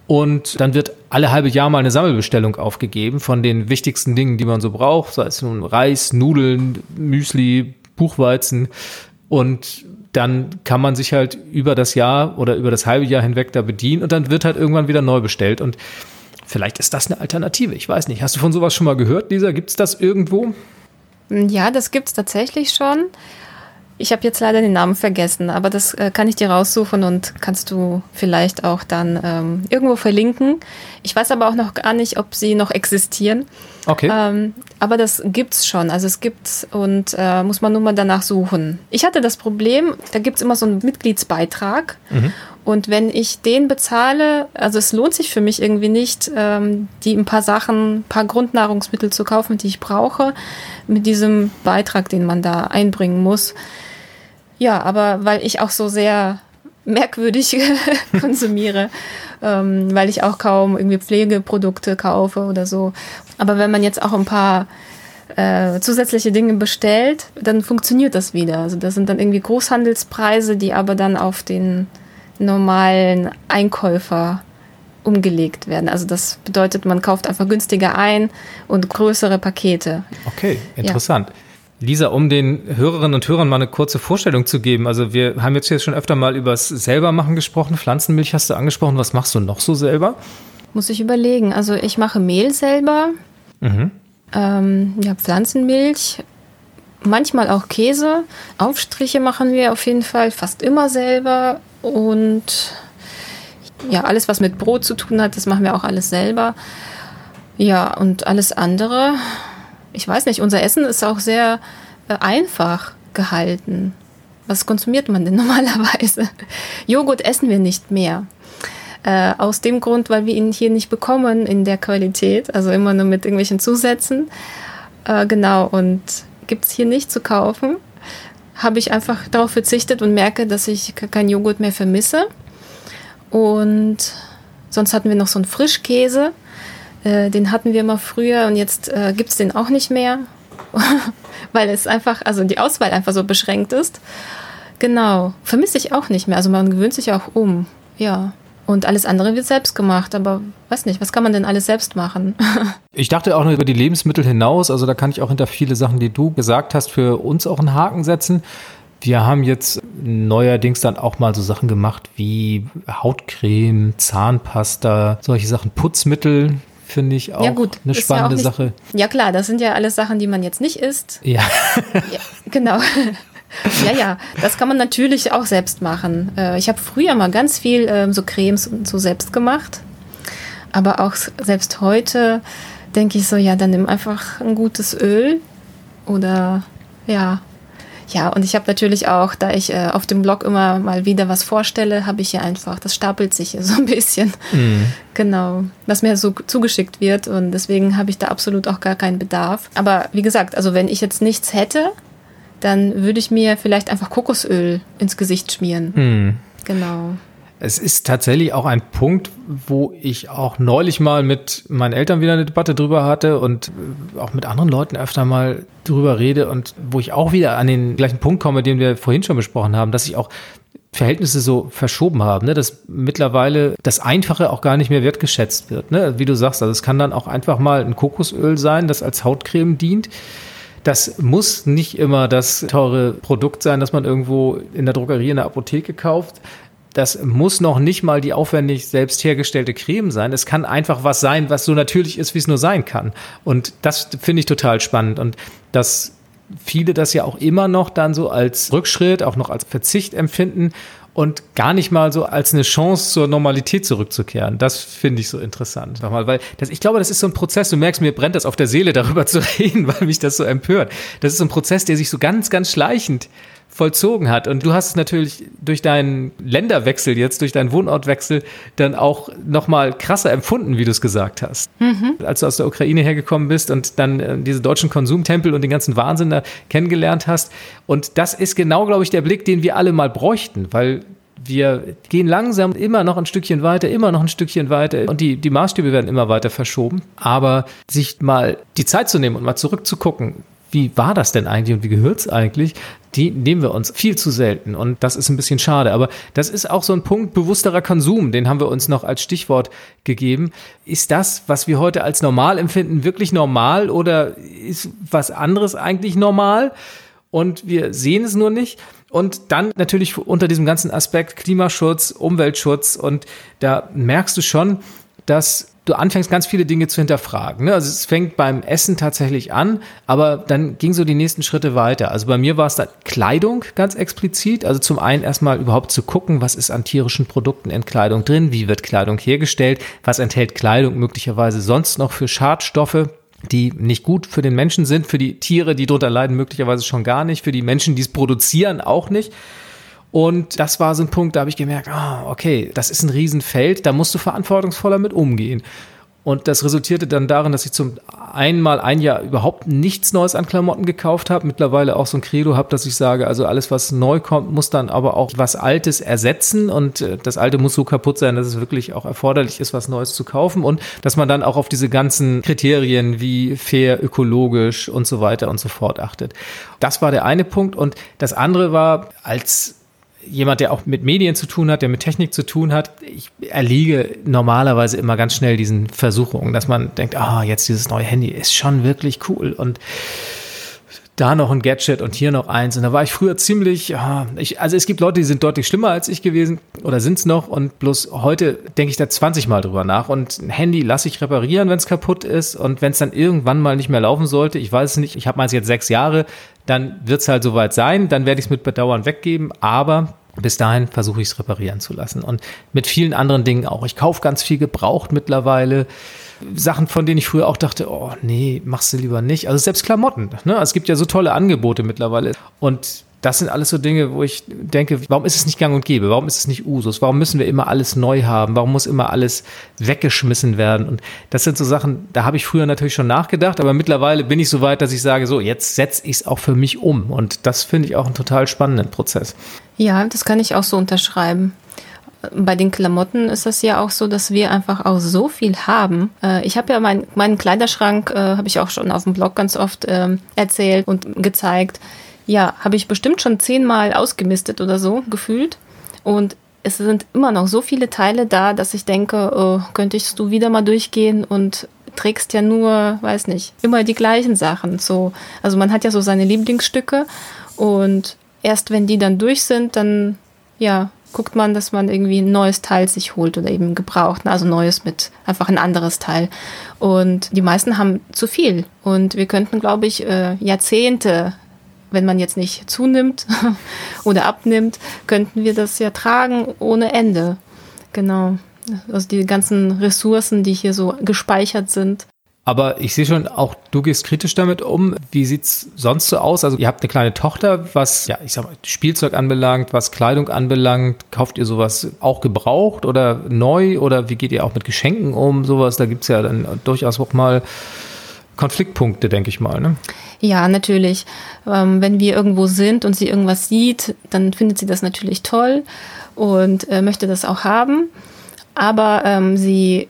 Und dann wird alle halbe Jahr mal eine Sammelbestellung aufgegeben von den wichtigsten Dingen, die man so braucht. Sei es nun Reis, Nudeln, Müsli, Buchweizen. Und dann kann man sich halt über das Jahr oder über das halbe Jahr hinweg da bedienen und dann wird halt irgendwann wieder neu bestellt. Und Vielleicht ist das eine Alternative. Ich weiß nicht. Hast du von sowas schon mal gehört, Lisa? Gibt es das irgendwo? Ja, das gibt es tatsächlich schon. Ich habe jetzt leider den Namen vergessen, aber das äh, kann ich dir raussuchen und kannst du vielleicht auch dann ähm, irgendwo verlinken. Ich weiß aber auch noch gar nicht, ob sie noch existieren. Okay. Ähm, aber das gibt's schon. Also es gibt's und äh, muss man nur mal danach suchen. Ich hatte das Problem, da gibt's immer so einen Mitgliedsbeitrag. Mhm. Und wenn ich den bezahle, also es lohnt sich für mich irgendwie nicht, ähm, die ein paar Sachen, ein paar Grundnahrungsmittel zu kaufen, die ich brauche, mit diesem Beitrag, den man da einbringen muss. Ja, aber weil ich auch so sehr merkwürdig konsumiere, ähm, weil ich auch kaum irgendwie Pflegeprodukte kaufe oder so. Aber wenn man jetzt auch ein paar äh, zusätzliche Dinge bestellt, dann funktioniert das wieder. Also das sind dann irgendwie Großhandelspreise, die aber dann auf den normalen Einkäufer umgelegt werden. Also das bedeutet, man kauft einfach günstiger ein und größere Pakete. Okay, interessant. Ja. Lisa, um den Hörerinnen und Hörern mal eine kurze Vorstellung zu geben. Also wir haben jetzt hier schon öfter mal über das Selbermachen gesprochen. Pflanzenmilch hast du angesprochen. Was machst du noch so selber? Muss ich überlegen. Also ich mache Mehl selber. Mhm. Ähm, ja, Pflanzenmilch. Manchmal auch Käse. Aufstriche machen wir auf jeden Fall fast immer selber. Und ja, alles, was mit Brot zu tun hat, das machen wir auch alles selber. Ja, und alles andere, ich weiß nicht, unser Essen ist auch sehr äh, einfach gehalten. Was konsumiert man denn normalerweise? Joghurt essen wir nicht mehr. Äh, aus dem Grund, weil wir ihn hier nicht bekommen in der Qualität, also immer nur mit irgendwelchen Zusätzen. Äh, genau, und gibt es hier nicht zu kaufen habe ich einfach darauf verzichtet und merke, dass ich keinen Joghurt mehr vermisse. Und sonst hatten wir noch so einen Frischkäse. Äh, den hatten wir immer früher und jetzt äh, gibt es den auch nicht mehr, weil es einfach, also die Auswahl einfach so beschränkt ist. Genau, vermisse ich auch nicht mehr. Also man gewöhnt sich auch um. Ja. Und alles andere wird selbst gemacht, aber weiß nicht, was kann man denn alles selbst machen? ich dachte auch noch über die Lebensmittel hinaus, also da kann ich auch hinter viele Sachen, die du gesagt hast, für uns auch einen Haken setzen. Wir haben jetzt neuerdings dann auch mal so Sachen gemacht wie Hautcreme, Zahnpasta, solche Sachen, Putzmittel, finde ich auch ja, gut, eine spannende ja nicht, Sache. Ja klar, das sind ja alles Sachen, die man jetzt nicht isst. Ja. ja genau. Ja, ja, das kann man natürlich auch selbst machen. Äh, ich habe früher mal ganz viel ähm, so Cremes und so selbst gemacht. Aber auch selbst heute denke ich so, ja, dann nimm einfach ein gutes Öl oder ja. Ja, und ich habe natürlich auch, da ich äh, auf dem Blog immer mal wieder was vorstelle, habe ich hier einfach, das stapelt sich hier so ein bisschen. Mhm. Genau, was mir so zugeschickt wird und deswegen habe ich da absolut auch gar keinen Bedarf. Aber wie gesagt, also wenn ich jetzt nichts hätte, dann würde ich mir vielleicht einfach Kokosöl ins Gesicht schmieren. Hm. Genau. Es ist tatsächlich auch ein Punkt, wo ich auch neulich mal mit meinen Eltern wieder eine Debatte drüber hatte und äh, auch mit anderen Leuten öfter mal drüber rede und wo ich auch wieder an den gleichen Punkt komme, den wir vorhin schon besprochen haben, dass sich auch Verhältnisse so verschoben haben, ne? dass mittlerweile das Einfache auch gar nicht mehr wertgeschätzt wird. Ne? Wie du sagst, also es kann dann auch einfach mal ein Kokosöl sein, das als Hautcreme dient das muss nicht immer das teure Produkt sein, das man irgendwo in der Drogerie, in der Apotheke kauft. Das muss noch nicht mal die aufwendig selbst hergestellte Creme sein. Es kann einfach was sein, was so natürlich ist, wie es nur sein kann. Und das finde ich total spannend. Und dass viele das ja auch immer noch dann so als Rückschritt, auch noch als Verzicht empfinden und gar nicht mal so als eine Chance zur Normalität zurückzukehren. Das finde ich so interessant. Nochmal, weil das, ich glaube, das ist so ein Prozess, du merkst, mir brennt das auf der Seele, darüber zu reden, weil mich das so empört. Das ist so ein Prozess, der sich so ganz, ganz schleichend vollzogen hat. Und du hast es natürlich durch deinen Länderwechsel jetzt, durch deinen Wohnortwechsel dann auch nochmal krasser empfunden, wie du es gesagt hast. Mhm. Als du aus der Ukraine hergekommen bist und dann äh, diese deutschen Konsumtempel und den ganzen Wahnsinn da kennengelernt hast. Und das ist genau, glaube ich, der Blick, den wir alle mal bräuchten, weil wir gehen langsam immer noch ein Stückchen weiter, immer noch ein Stückchen weiter und die, die Maßstäbe werden immer weiter verschoben. Aber sich mal die Zeit zu nehmen und mal zurückzugucken, wie war das denn eigentlich und wie gehört es eigentlich, die nehmen wir uns viel zu selten. Und das ist ein bisschen schade. Aber das ist auch so ein Punkt bewussterer Konsum, den haben wir uns noch als Stichwort gegeben. Ist das, was wir heute als normal empfinden, wirklich normal oder ist was anderes eigentlich normal? Und wir sehen es nur nicht. Und dann natürlich unter diesem ganzen Aspekt Klimaschutz, Umweltschutz. Und da merkst du schon, dass du anfängst ganz viele Dinge zu hinterfragen. Ne? Also es fängt beim Essen tatsächlich an, aber dann ging so die nächsten Schritte weiter. Also bei mir war es da Kleidung ganz explizit. Also zum einen erstmal überhaupt zu gucken, was ist an tierischen Produkten in Kleidung drin, wie wird Kleidung hergestellt, was enthält Kleidung möglicherweise sonst noch für Schadstoffe die nicht gut für den Menschen sind, für die Tiere, die darunter leiden, möglicherweise schon gar nicht, für die Menschen, die es produzieren, auch nicht. Und das war so ein Punkt, da habe ich gemerkt, ah, okay, das ist ein Riesenfeld, da musst du verantwortungsvoller mit umgehen. Und das resultierte dann darin, dass ich zum einmal ein Jahr überhaupt nichts Neues an Klamotten gekauft habe. Mittlerweile auch so ein Credo habe, dass ich sage, also alles, was neu kommt, muss dann aber auch was Altes ersetzen. Und äh, das Alte muss so kaputt sein, dass es wirklich auch erforderlich ist, was Neues zu kaufen. Und dass man dann auch auf diese ganzen Kriterien wie fair, ökologisch und so weiter und so fort achtet. Das war der eine Punkt. Und das andere war, als jemand, der auch mit Medien zu tun hat, der mit Technik zu tun hat, ich erliege normalerweise immer ganz schnell diesen Versuchungen, dass man denkt, ah, oh, jetzt dieses neue Handy ist schon wirklich cool. Und da noch ein Gadget und hier noch eins. Und da war ich früher ziemlich, ich, also es gibt Leute, die sind deutlich schlimmer als ich gewesen oder sind es noch und bloß heute denke ich da 20 Mal drüber nach. Und ein Handy lasse ich reparieren, wenn es kaputt ist und wenn es dann irgendwann mal nicht mehr laufen sollte, ich weiß es nicht, ich habe meins jetzt sechs Jahre, dann wird es halt soweit sein, dann werde ich es mit Bedauern weggeben, aber bis dahin versuche ich es reparieren zu lassen. Und mit vielen anderen Dingen auch. Ich kaufe ganz viel gebraucht mittlerweile. Sachen, von denen ich früher auch dachte, oh nee, machst du lieber nicht. Also selbst Klamotten. Ne? Es gibt ja so tolle Angebote mittlerweile. Und das sind alles so Dinge, wo ich denke, warum ist es nicht gang und gäbe? Warum ist es nicht Usus? Warum müssen wir immer alles neu haben? Warum muss immer alles weggeschmissen werden? Und das sind so Sachen, da habe ich früher natürlich schon nachgedacht, aber mittlerweile bin ich so weit, dass ich sage, so, jetzt setze ich es auch für mich um. Und das finde ich auch einen total spannenden Prozess. Ja, das kann ich auch so unterschreiben bei den Klamotten ist es ja auch so, dass wir einfach auch so viel haben. Äh, ich habe ja mein, meinen Kleiderschrank, äh, habe ich auch schon auf dem Blog ganz oft ähm, erzählt und gezeigt. Ja, habe ich bestimmt schon zehnmal ausgemistet oder so gefühlt. Und es sind immer noch so viele Teile da, dass ich denke, oh, könntest du wieder mal durchgehen und trägst ja nur, weiß nicht, immer die gleichen Sachen. So, also man hat ja so seine Lieblingsstücke und erst wenn die dann durch sind, dann ja, guckt man, dass man irgendwie ein neues Teil sich holt oder eben gebraucht, also neues mit einfach ein anderes Teil. Und die meisten haben zu viel und wir könnten, glaube ich, äh, Jahrzehnte wenn man jetzt nicht zunimmt oder abnimmt, könnten wir das ja tragen ohne Ende. Genau. Also die ganzen Ressourcen, die hier so gespeichert sind. Aber ich sehe schon, auch du gehst kritisch damit um. Wie sieht's sonst so aus? Also ihr habt eine kleine Tochter, was, ja, ich sag mal, Spielzeug anbelangt, was Kleidung anbelangt. Kauft ihr sowas auch gebraucht oder neu? Oder wie geht ihr auch mit Geschenken um? Sowas, da gibt's ja dann durchaus auch mal Konfliktpunkte, denke ich mal. Ne? Ja, natürlich. Ähm, wenn wir irgendwo sind und sie irgendwas sieht, dann findet sie das natürlich toll und äh, möchte das auch haben. Aber ähm, sie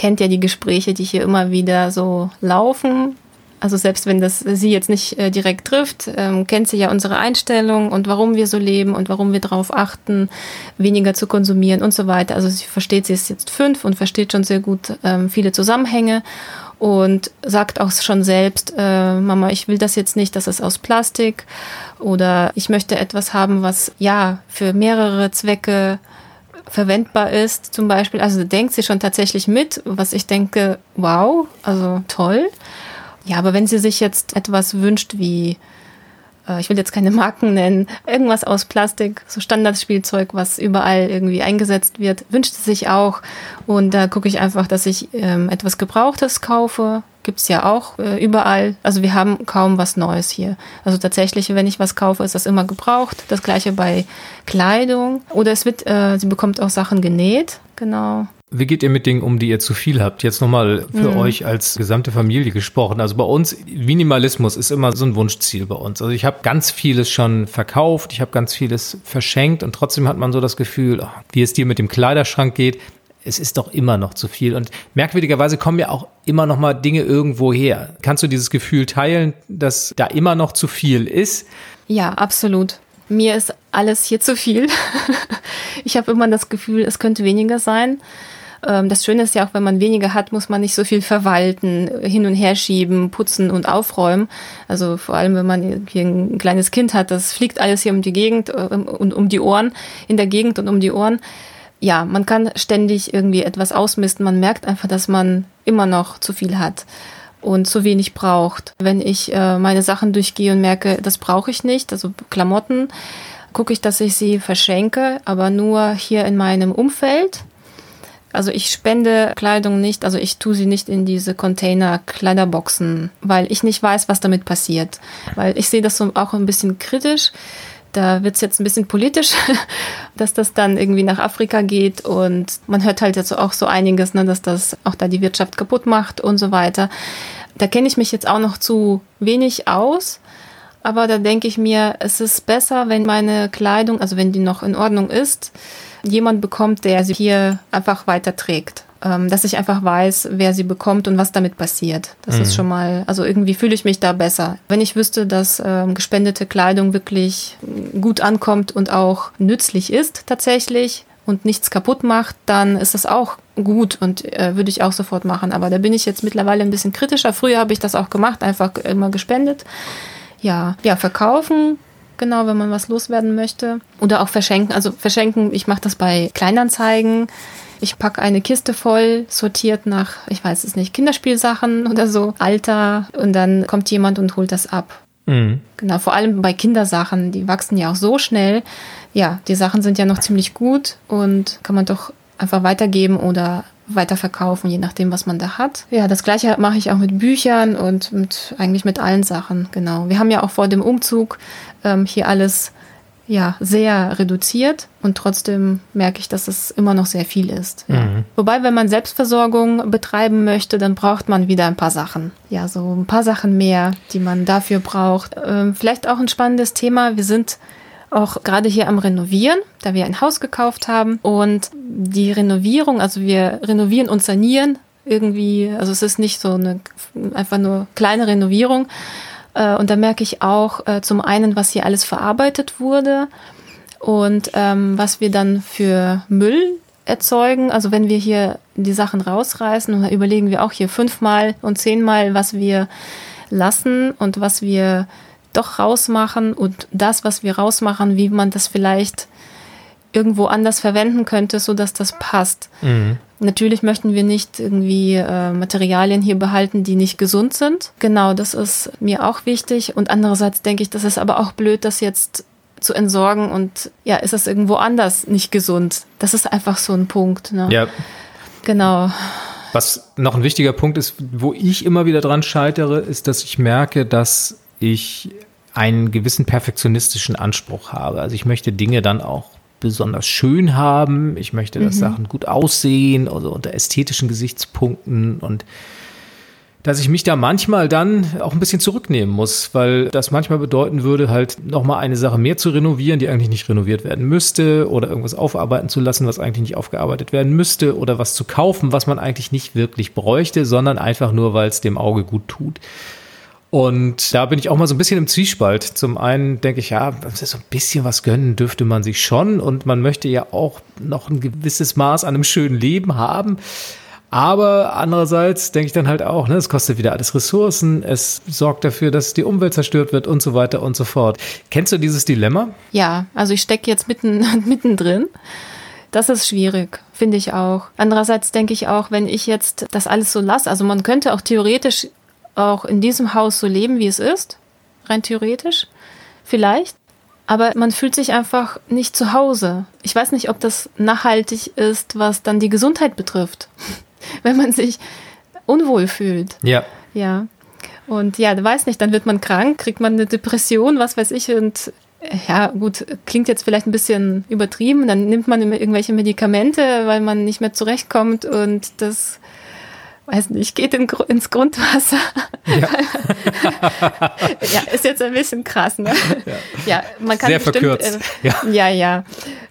kennt ja die Gespräche, die hier immer wieder so laufen. Also selbst wenn das sie jetzt nicht äh, direkt trifft, ähm, kennt sie ja unsere Einstellung und warum wir so leben und warum wir darauf achten, weniger zu konsumieren und so weiter. Also sie versteht, sie ist jetzt fünf und versteht schon sehr gut ähm, viele Zusammenhänge und sagt auch schon selbst, äh, Mama, ich will das jetzt nicht, das ist aus Plastik oder ich möchte etwas haben, was ja für mehrere Zwecke verwendbar ist, zum Beispiel. Also denkt sie schon tatsächlich mit, was ich denke, wow, also toll. Ja, aber wenn sie sich jetzt etwas wünscht wie äh, ich will jetzt keine Marken nennen, irgendwas aus Plastik, so Standardspielzeug, was überall irgendwie eingesetzt wird, wünscht sie sich auch. Und da gucke ich einfach, dass ich ähm, etwas Gebrauchtes kaufe. Gibt's ja auch äh, überall. Also wir haben kaum was Neues hier. Also tatsächlich, wenn ich was kaufe, ist das immer gebraucht. Das gleiche bei Kleidung. Oder es wird, äh, sie bekommt auch Sachen genäht. Genau. Wie geht ihr mit Dingen um, die ihr zu viel habt? Jetzt nochmal für mhm. euch als gesamte Familie gesprochen. Also bei uns, Minimalismus ist immer so ein Wunschziel bei uns. Also ich habe ganz vieles schon verkauft, ich habe ganz vieles verschenkt und trotzdem hat man so das Gefühl, wie es dir mit dem Kleiderschrank geht, es ist doch immer noch zu viel. Und merkwürdigerweise kommen ja auch immer noch mal Dinge irgendwo her. Kannst du dieses Gefühl teilen, dass da immer noch zu viel ist? Ja, absolut. Mir ist alles hier zu viel. ich habe immer das Gefühl, es könnte weniger sein. Ähm, das Schöne ist ja auch, wenn man weniger hat, muss man nicht so viel verwalten, hin und her schieben, putzen und aufräumen. Also vor allem, wenn man hier ein kleines Kind hat, das fliegt alles hier um die Gegend und um, um die Ohren, in der Gegend und um die Ohren. Ja, man kann ständig irgendwie etwas ausmisten. Man merkt einfach, dass man immer noch zu viel hat und zu wenig braucht. Wenn ich äh, meine Sachen durchgehe und merke, das brauche ich nicht, also Klamotten, gucke ich, dass ich sie verschenke, aber nur hier in meinem Umfeld also ich spende Kleidung nicht, also ich tue sie nicht in diese Container-Kleiderboxen, weil ich nicht weiß, was damit passiert. Weil ich sehe das so auch ein bisschen kritisch. Da wird's jetzt ein bisschen politisch, dass das dann irgendwie nach Afrika geht und man hört halt jetzt auch so einiges, ne, dass das auch da die Wirtschaft kaputt macht und so weiter. Da kenne ich mich jetzt auch noch zu wenig aus. Aber da denke ich mir, es ist besser, wenn meine Kleidung, also wenn die noch in Ordnung ist, jemand bekommt, der sie hier einfach weiterträgt. Ähm, dass ich einfach weiß, wer sie bekommt und was damit passiert. Das mhm. ist schon mal, also irgendwie fühle ich mich da besser. Wenn ich wüsste, dass ähm, gespendete Kleidung wirklich gut ankommt und auch nützlich ist tatsächlich, und nichts kaputt macht, dann ist das auch gut und äh, würde ich auch sofort machen. Aber da bin ich jetzt mittlerweile ein bisschen kritischer. Früher habe ich das auch gemacht, einfach immer gespendet. Ja, ja, verkaufen genau, wenn man was loswerden möchte. Oder auch verschenken. Also verschenken, ich mache das bei Kleinanzeigen. Ich packe eine Kiste voll, sortiert nach, ich weiß es nicht, Kinderspielsachen oder so, Alter. Und dann kommt jemand und holt das ab. Mhm. Genau, vor allem bei Kindersachen, die wachsen ja auch so schnell. Ja, die Sachen sind ja noch ziemlich gut und kann man doch einfach weitergeben oder weiterverkaufen, je nachdem, was man da hat. Ja, das gleiche mache ich auch mit Büchern und mit, eigentlich mit allen Sachen, genau. Wir haben ja auch vor dem Umzug ähm, hier alles ja sehr reduziert und trotzdem merke ich, dass es immer noch sehr viel ist. Ja. Mhm. Wobei, wenn man Selbstversorgung betreiben möchte, dann braucht man wieder ein paar Sachen. Ja, so ein paar Sachen mehr, die man dafür braucht. Ähm, vielleicht auch ein spannendes Thema. Wir sind auch gerade hier am Renovieren, da wir ein Haus gekauft haben. Und die Renovierung, also wir renovieren und sanieren irgendwie, also es ist nicht so eine einfach nur kleine Renovierung. Äh, und da merke ich auch äh, zum einen, was hier alles verarbeitet wurde Und ähm, was wir dann für Müll erzeugen, also wenn wir hier die Sachen rausreißen, überlegen wir auch hier fünfmal und zehnmal, was wir lassen und was wir doch rausmachen und das, was wir rausmachen, wie man das vielleicht irgendwo anders verwenden könnte, so dass das passt. Mhm. Natürlich möchten wir nicht irgendwie äh, Materialien hier behalten, die nicht gesund sind. Genau, das ist mir auch wichtig. Und andererseits denke ich, das ist aber auch blöd, das jetzt zu entsorgen und ja, ist es irgendwo anders nicht gesund. Das ist einfach so ein Punkt. Ne? Ja. Genau. Was noch ein wichtiger Punkt ist, wo ich immer wieder dran scheitere, ist, dass ich merke, dass ich einen gewissen perfektionistischen Anspruch habe. Also ich möchte Dinge dann auch besonders schön haben. Ich möchte, dass mhm. Sachen gut aussehen, also unter ästhetischen Gesichtspunkten und dass ich mich da manchmal dann auch ein bisschen zurücknehmen muss, weil das manchmal bedeuten würde, halt nochmal eine Sache mehr zu renovieren, die eigentlich nicht renoviert werden müsste oder irgendwas aufarbeiten zu lassen, was eigentlich nicht aufgearbeitet werden müsste oder was zu kaufen, was man eigentlich nicht wirklich bräuchte, sondern einfach nur, weil es dem Auge gut tut. Und da bin ich auch mal so ein bisschen im Zwiespalt. Zum einen denke ich, ja, so ein bisschen was gönnen dürfte man sich schon und man möchte ja auch noch ein gewisses Maß an einem schönen Leben haben. Aber andererseits denke ich dann halt auch, ne, es kostet wieder alles Ressourcen, es sorgt dafür, dass die Umwelt zerstört wird und so weiter und so fort. Kennst du dieses Dilemma? Ja, also ich stecke jetzt mitten, mittendrin. Das ist schwierig, finde ich auch. Andererseits denke ich auch, wenn ich jetzt das alles so lasse, also man könnte auch theoretisch auch in diesem Haus so leben, wie es ist, rein theoretisch, vielleicht. Aber man fühlt sich einfach nicht zu Hause. Ich weiß nicht, ob das nachhaltig ist, was dann die Gesundheit betrifft, wenn man sich unwohl fühlt. Ja. Ja. Und ja, du weißt nicht, dann wird man krank, kriegt man eine Depression, was weiß ich, und ja, gut, klingt jetzt vielleicht ein bisschen übertrieben, dann nimmt man irgendwelche Medikamente, weil man nicht mehr zurechtkommt und das weiß nicht, geht in, ins Grundwasser. Ja. ja. ist jetzt ein bisschen krass, ne? Ja, ja man kann Sehr bestimmt, verkürzt. Äh, ja. ja, ja.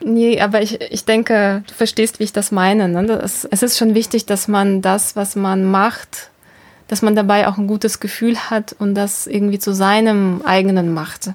Nee, aber ich, ich denke, du verstehst, wie ich das meine. Ne? Das, es ist schon wichtig, dass man das, was man macht, dass man dabei auch ein gutes Gefühl hat und das irgendwie zu seinem eigenen macht.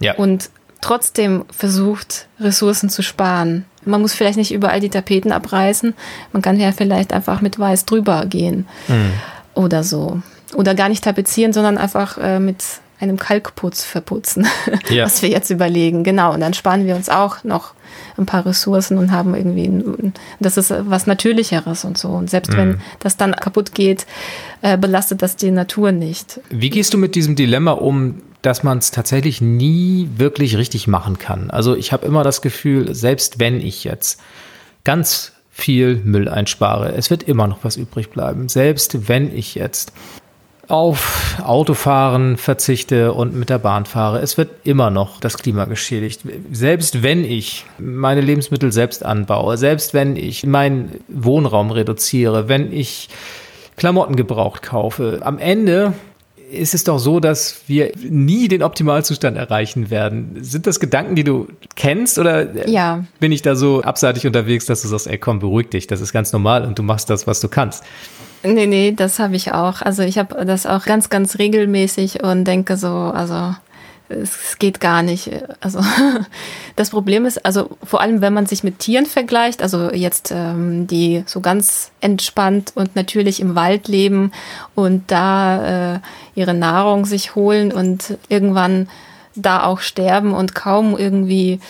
Ja. Und trotzdem versucht, Ressourcen zu sparen. Man muss vielleicht nicht überall die Tapeten abreißen. Man kann ja vielleicht einfach mit Weiß drüber gehen mhm. oder so. Oder gar nicht tapezieren, sondern einfach äh, mit einem Kalkputz verputzen, ja. was wir jetzt überlegen. Genau, und dann sparen wir uns auch noch ein paar Ressourcen und haben irgendwie, das ist was Natürlicheres und so. Und selbst mhm. wenn das dann kaputt geht, äh, belastet das die Natur nicht. Wie gehst du mit diesem Dilemma um, dass man es tatsächlich nie wirklich richtig machen kann. Also ich habe immer das Gefühl, selbst wenn ich jetzt ganz viel Müll einspare, es wird immer noch was übrig bleiben. Selbst wenn ich jetzt auf Autofahren verzichte und mit der Bahn fahre, es wird immer noch das Klima geschädigt. Selbst wenn ich meine Lebensmittel selbst anbaue, selbst wenn ich meinen Wohnraum reduziere, wenn ich Klamotten gebraucht kaufe, am Ende ist es doch so, dass wir nie den Optimalzustand erreichen werden. Sind das Gedanken, die du kennst oder ja. bin ich da so abseitig unterwegs, dass du sagst, ey komm, beruhig dich, das ist ganz normal und du machst das, was du kannst? Nee, nee, das habe ich auch. Also ich habe das auch ganz, ganz regelmäßig und denke so, also es geht gar nicht. Also das Problem ist, also vor allem, wenn man sich mit Tieren vergleicht, also jetzt ähm, die so ganz entspannt und natürlich im Wald leben und da äh, ihre Nahrung sich holen und irgendwann da auch sterben und kaum irgendwie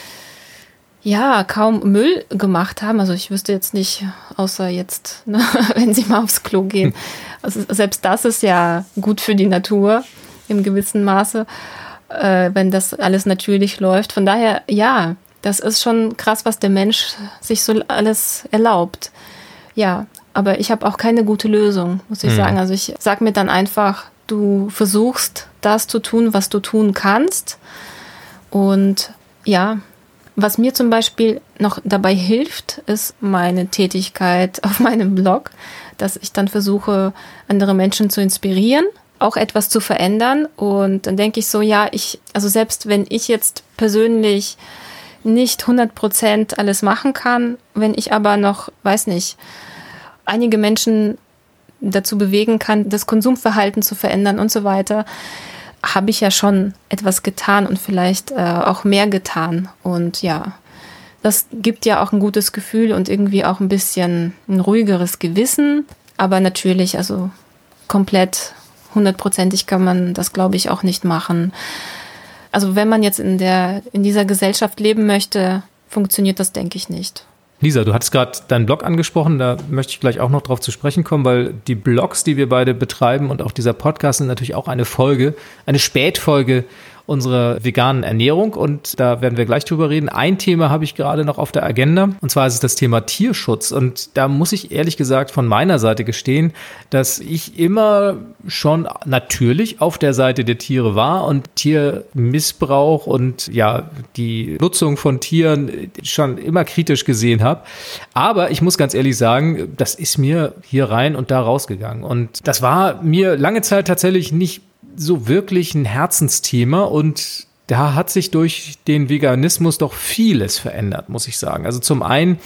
ja, kaum Müll gemacht haben. Also ich wüsste jetzt nicht, außer jetzt, ne, wenn sie mal aufs Klo gehen. Also selbst das ist ja gut für die Natur im gewissen Maße äh, wenn das alles natürlich läuft. Von daher, ja, das ist schon krass, was der Mensch sich so alles erlaubt. Ja, aber ich habe auch keine gute Lösung, muss ich mhm. sagen. Also ich sage mir dann einfach, du versuchst das zu tun, was du tun kannst. Und ja, was mir zum Beispiel noch dabei hilft, ist meine Tätigkeit auf meinem Blog, dass ich dann versuche, andere Menschen zu inspirieren auch etwas zu verändern. Und dann denke ich so, ja, ich, also selbst wenn ich jetzt persönlich nicht 100 Prozent alles machen kann, wenn ich aber noch, weiß nicht, einige Menschen dazu bewegen kann, das Konsumverhalten zu verändern und so weiter, habe ich ja schon etwas getan und vielleicht äh, auch mehr getan. Und ja, das gibt ja auch ein gutes Gefühl und irgendwie auch ein bisschen ein ruhigeres Gewissen. Aber natürlich, also komplett hundertprozentig kann man das, glaube ich, auch nicht machen. Also wenn man jetzt in der, in dieser Gesellschaft leben möchte, funktioniert das, denke ich, nicht. Lisa, du hattest gerade deinen Blog angesprochen, da möchte ich gleich auch noch drauf zu sprechen kommen, weil die Blogs, die wir beide betreiben und auch dieser Podcast sind natürlich auch eine Folge, eine Spätfolge unserer veganen Ernährung und da werden wir gleich drüber reden. Ein Thema habe ich gerade noch auf der Agenda und zwar ist es das Thema Tierschutz und da muss ich ehrlich gesagt von meiner Seite gestehen, dass ich immer schon natürlich auf der Seite der Tiere war und Tiermissbrauch und ja, die Nutzung von Tieren schon immer kritisch gesehen habe. Aber ich muss ganz ehrlich sagen, das ist mir hier rein und da rausgegangen und das war mir lange Zeit tatsächlich nicht so wirklich ein Herzensthema und da hat sich durch den Veganismus doch vieles verändert, muss ich sagen. Also zum einen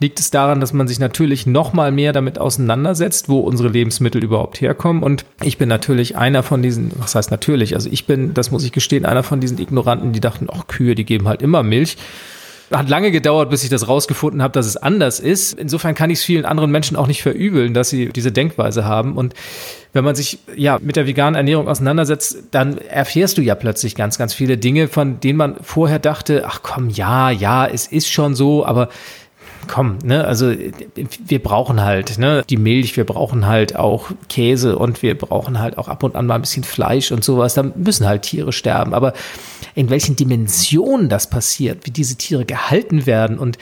liegt es daran, dass man sich natürlich noch mal mehr damit auseinandersetzt, wo unsere Lebensmittel überhaupt herkommen. Und ich bin natürlich einer von diesen, was heißt natürlich, also ich bin, das muss ich gestehen, einer von diesen Ignoranten, die dachten, ach Kühe, die geben halt immer Milch. Hat lange gedauert, bis ich das rausgefunden habe, dass es anders ist. Insofern kann ich es vielen anderen Menschen auch nicht verübeln, dass sie diese Denkweise haben. Und wenn man sich ja mit der veganen Ernährung auseinandersetzt, dann erfährst du ja plötzlich ganz, ganz viele Dinge, von denen man vorher dachte, ach komm, ja, ja, es ist schon so, aber komm, ne, also wir brauchen halt, ne, die Milch, wir brauchen halt auch Käse und wir brauchen halt auch ab und an mal ein bisschen Fleisch und sowas. Da müssen halt Tiere sterben. Aber in welchen Dimensionen das passiert, wie diese Tiere gehalten werden und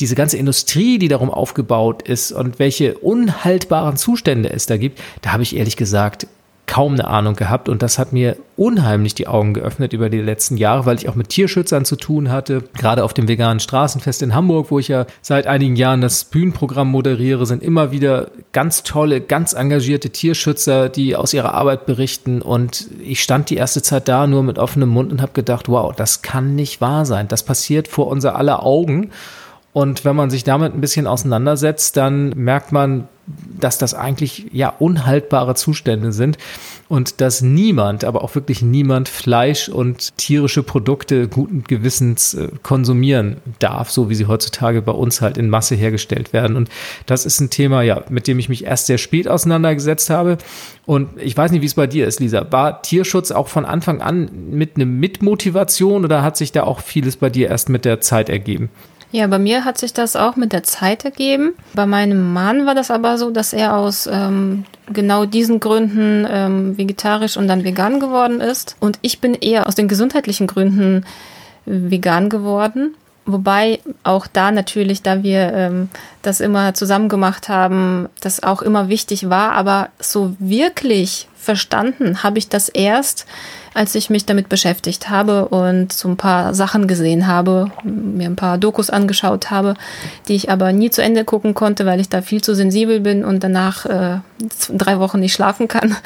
diese ganze Industrie, die darum aufgebaut ist und welche unhaltbaren Zustände es da gibt, da habe ich ehrlich gesagt kaum eine Ahnung gehabt und das hat mir unheimlich die Augen geöffnet über die letzten Jahre, weil ich auch mit Tierschützern zu tun hatte. Gerade auf dem veganen Straßenfest in Hamburg, wo ich ja seit einigen Jahren das Bühnenprogramm moderiere, sind immer wieder ganz tolle, ganz engagierte Tierschützer, die aus ihrer Arbeit berichten und ich stand die erste Zeit da nur mit offenem Mund und habe gedacht, wow, das kann nicht wahr sein. Das passiert vor unser aller Augen. Und wenn man sich damit ein bisschen auseinandersetzt, dann merkt man, dass das eigentlich ja unhaltbare Zustände sind und dass niemand, aber auch wirklich niemand Fleisch und tierische Produkte guten Gewissens äh, konsumieren darf, so wie sie heutzutage bei uns halt in Masse hergestellt werden. Und das ist ein Thema, ja, mit dem ich mich erst sehr spät auseinandergesetzt habe. Und ich weiß nicht, wie es bei dir ist, Lisa. War Tierschutz auch von Anfang an mit einer Mitmotivation oder hat sich da auch vieles bei dir erst mit der Zeit ergeben? Ja, bei mir hat sich das auch mit der Zeit ergeben. Bei meinem Mann war das aber so, dass er aus ähm, genau diesen Gründen ähm, vegetarisch und dann vegan geworden ist. Und ich bin eher aus den gesundheitlichen Gründen vegan geworden. Wobei auch da natürlich, da wir ähm, das immer zusammen gemacht haben, das auch immer wichtig war. Aber so wirklich verstanden habe ich das erst, als ich mich damit beschäftigt habe und so ein paar Sachen gesehen habe, mir ein paar Dokus angeschaut habe, die ich aber nie zu Ende gucken konnte, weil ich da viel zu sensibel bin und danach äh, drei Wochen nicht schlafen kann.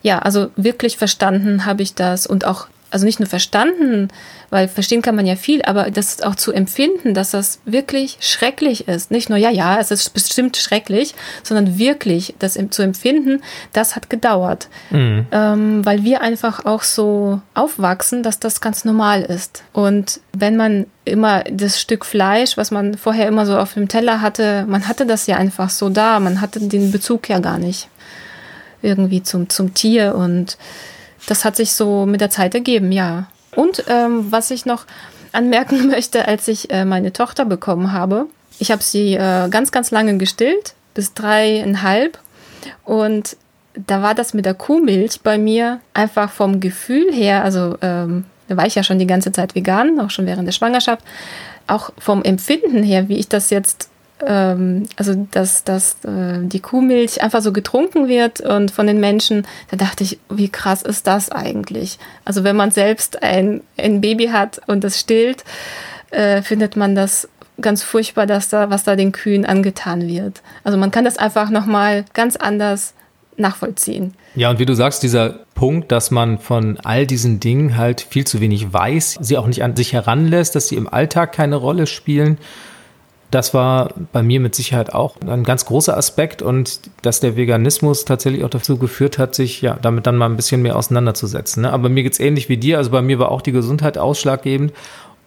Ja, also wirklich verstanden habe ich das und auch also nicht nur verstanden, weil verstehen kann man ja viel, aber das auch zu empfinden, dass das wirklich schrecklich ist. Nicht nur, ja, ja, es ist bestimmt schrecklich, sondern wirklich das zu empfinden, das hat gedauert. Mhm. Ähm, weil wir einfach auch so aufwachsen, dass das ganz normal ist. Und wenn man immer das Stück Fleisch, was man vorher immer so auf dem Teller hatte, man hatte das ja einfach so da, man hatte den Bezug ja gar nicht irgendwie zum, zum Tier und das hat sich so mit der Zeit ergeben, ja. Und ähm, was ich noch anmerken möchte, als ich äh, meine Tochter bekommen habe, ich habe sie äh, ganz, ganz lange gestillt, bis dreieinhalb. Und da war das mit der Kuhmilch bei mir einfach vom Gefühl her, also ähm, da war ich ja schon die ganze Zeit vegan, auch schon während der Schwangerschaft, auch vom Empfinden her, wie ich das jetzt ähm, also dass, dass äh, die Kuhmilch einfach so getrunken wird und von den Menschen, da dachte ich, wie krass ist das eigentlich? Also wenn man selbst ein, ein Baby hat und das stillt, äh, findet man das ganz furchtbar, dass da, was da den Kühen angetan wird. Also man kann das einfach nochmal ganz anders nachvollziehen. Ja, und wie du sagst, dieser Punkt, dass man von all diesen Dingen halt viel zu wenig weiß, sie auch nicht an sich heranlässt, dass sie im Alltag keine Rolle spielen Das war bei mir mit Sicherheit auch ein ganz großer Aspekt und dass der Veganismus tatsächlich auch dazu geführt hat, sich ja damit dann mal ein bisschen mehr auseinanderzusetzen. Ne? Aber mir geht's ähnlich wie dir. Also bei mir war auch die Gesundheit ausschlaggebend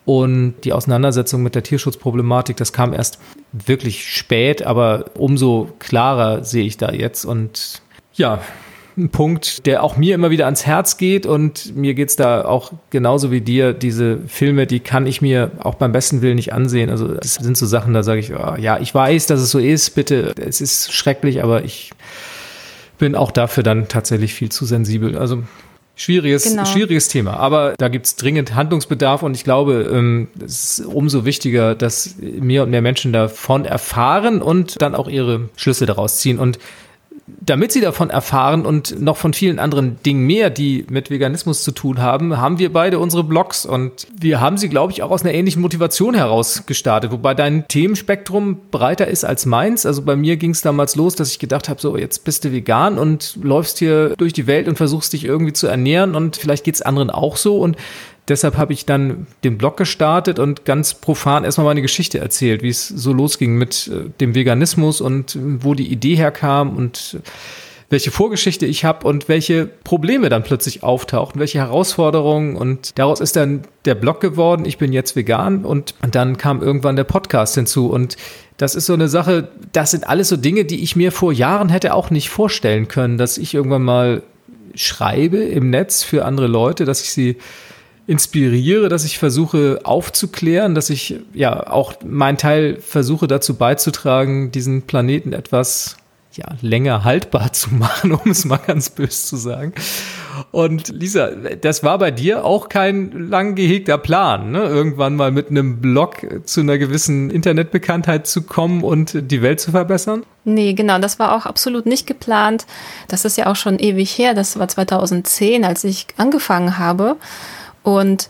und die Auseinandersetzung mit der Tierschutzproblematik, das kam erst wirklich spät, aber umso klarer sehe ich da jetzt. Und ja, ein Punkt, der auch mir immer wieder ans Herz geht und mir geht's da auch genauso wie dir. Diese Filme, die kann ich mir auch beim besten Willen nicht ansehen. Also das sind so Sachen, da sage ich, oh, ja, ich weiß, dass es so ist, bitte, es ist schrecklich, aber ich bin auch dafür dann tatsächlich viel zu sensibel. Also Schwieriges, genau. schwieriges Thema, aber da gibt's dringend Handlungsbedarf und ich glaube, ähm, es ist umso wichtiger, dass mehr und mehr Menschen davon erfahren und dann auch ihre Schlüsse daraus ziehen. Und damit Sie davon erfahren und noch von vielen anderen Dingen mehr, die mit Veganismus zu tun haben, haben wir beide unsere Blogs und wir haben sie, glaube ich, auch aus einer ähnlichen Motivation heraus gestartet, wobei dein Themenspektrum breiter ist als meins. Also bei mir ging es damals los, dass ich gedacht habe, so jetzt bist du vegan und läufst hier durch die Welt und versuchst dich irgendwie zu ernähren und vielleicht geht es anderen auch so und deshalb habe ich dann den Blog gestartet und ganz profan erstmal meine Geschichte erzählt, wie es so losging mit äh, dem Veganismus und wo die Idee herkam und welche Vorgeschichte ich habe und welche Probleme dann plötzlich auftauchten, welche Herausforderungen. Und daraus ist dann der Blog geworden, ich bin jetzt vegan. Und dann kam irgendwann der Podcast hinzu. Und das ist so eine Sache, das sind alles so Dinge, die ich mir vor Jahren hätte auch nicht vorstellen können, dass ich irgendwann mal schreibe im Netz für andere Leute, dass ich sie inspiriere, dass ich versuche aufzuklären, dass ich ja auch meinen Teil versuche dazu beizutragen, diesen Planeten etwas ja, länger haltbar zu machen, um es mal ganz böse zu sagen. Und Lisa, das war bei dir auch kein lang gehegter Plan, ne? irgendwann mal mit einem Blog zu einer gewissen Internetbekanntheit zu kommen und die Welt zu verbessern? Nee, genau, das war auch absolut nicht geplant. Das ist ja auch schon ewig her, das war 2010, als ich angefangen habe. Und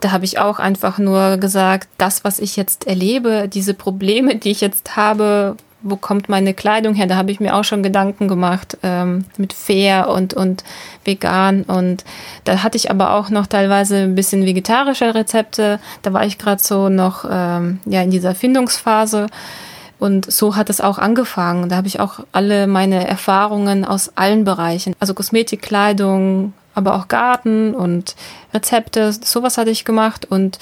da habe ich auch einfach nur gesagt, das, was ich jetzt erlebe, diese Probleme, die ich jetzt habe, wo kommt meine Kleidung her? Da habe ich mir auch schon Gedanken gemacht ähm, mit fair und, und vegan. Und da hatte ich aber auch noch teilweise ein bisschen vegetarische Rezepte. Da war ich gerade so noch ähm, ja, in dieser Findungsphase. Und so hat es auch angefangen. Da habe ich auch alle meine Erfahrungen aus allen Bereichen, also Kosmetik, Kleidung, aber auch Garten und Rezepte, sowas hatte ich gemacht und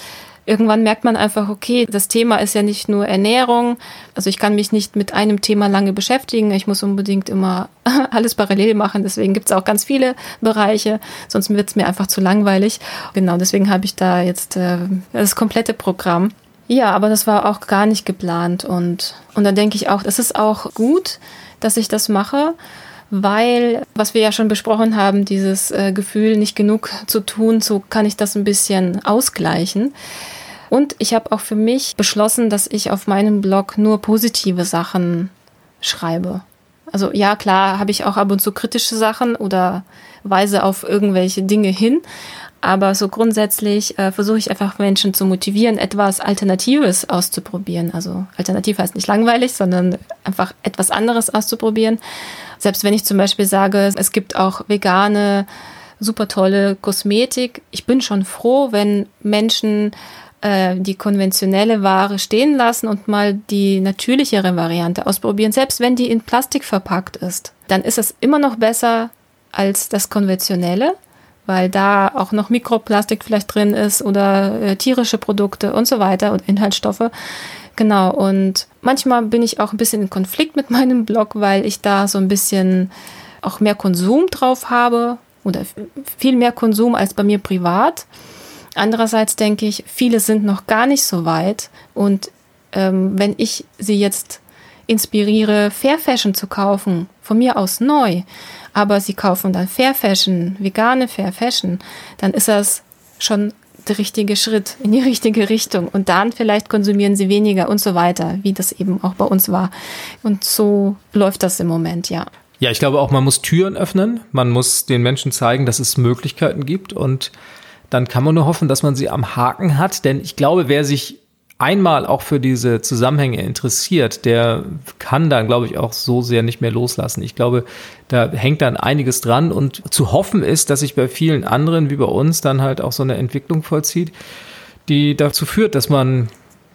irgendwann merkt man einfach, okay, das Thema ist ja nicht nur Ernährung, also ich kann mich nicht mit einem Thema lange beschäftigen, ich muss unbedingt immer alles parallel machen, deswegen gibt es auch ganz viele Bereiche, sonst wird es mir einfach zu langweilig. Genau, deswegen habe ich da jetzt äh, das komplette Programm. Ja, aber das war auch gar nicht geplant. Und, und da denke ich auch, das ist auch gut, dass ich das mache, weil, was wir ja schon besprochen haben, dieses äh, Gefühl, nicht genug zu tun, so kann ich das ein bisschen ausgleichen. Und ich habe auch für mich beschlossen, dass ich auf meinem Blog nur positive Sachen schreibe. Also ja, klar, habe ich auch ab und zu kritische Sachen oder weise auf irgendwelche Dinge hin. Aber so grundsätzlich äh, versuche ich einfach Menschen zu motivieren, etwas Alternatives auszuprobieren. Also alternativ heißt nicht langweilig, sondern einfach etwas anderes auszuprobieren. Selbst wenn ich zum Beispiel sage, es gibt auch vegane, super tolle Kosmetik. Ich bin schon froh, wenn Menschen äh, die konventionelle Ware stehen lassen und mal die natürlichere Variante ausprobieren, selbst wenn die in Plastik verpackt ist. Dann ist es immer noch besser als das konventionelle, weil da auch noch Mikroplastik vielleicht drin ist oder äh, tierische Produkte und so weiter und Inhaltsstoffe. Genau, und manchmal bin ich auch ein bisschen in Konflikt mit meinem Blog, weil ich da so ein bisschen auch mehr Konsum drauf habe oder viel mehr Konsum als bei mir privat. Andererseits denke ich, viele sind noch gar nicht so weit und ähm, wenn ich sie jetzt inspiriere, Fair Fashion zu kaufen, von mir aus neu, aber sie kaufen dann Fair Fashion, vegane Fair Fashion, dann ist das schon der richtige Schritt in die richtige Richtung. Und dann vielleicht konsumieren sie weniger und so weiter, wie das eben auch bei uns war. Und so läuft das im Moment, ja. Ja, ich glaube auch, man muss Türen öffnen. Man muss den Menschen zeigen, dass es Möglichkeiten gibt. Und dann kann man nur hoffen, dass man sie am Haken hat. Denn ich glaube, wer sich einmal auch für diese Zusammenhänge interessiert, der kann dann, glaube ich, auch so sehr nicht mehr loslassen. Ich glaube, da hängt dann einiges dran und zu hoffen ist, dass sich bei vielen anderen wie bei uns dann halt auch so eine Entwicklung vollzieht, die dazu führt, dass man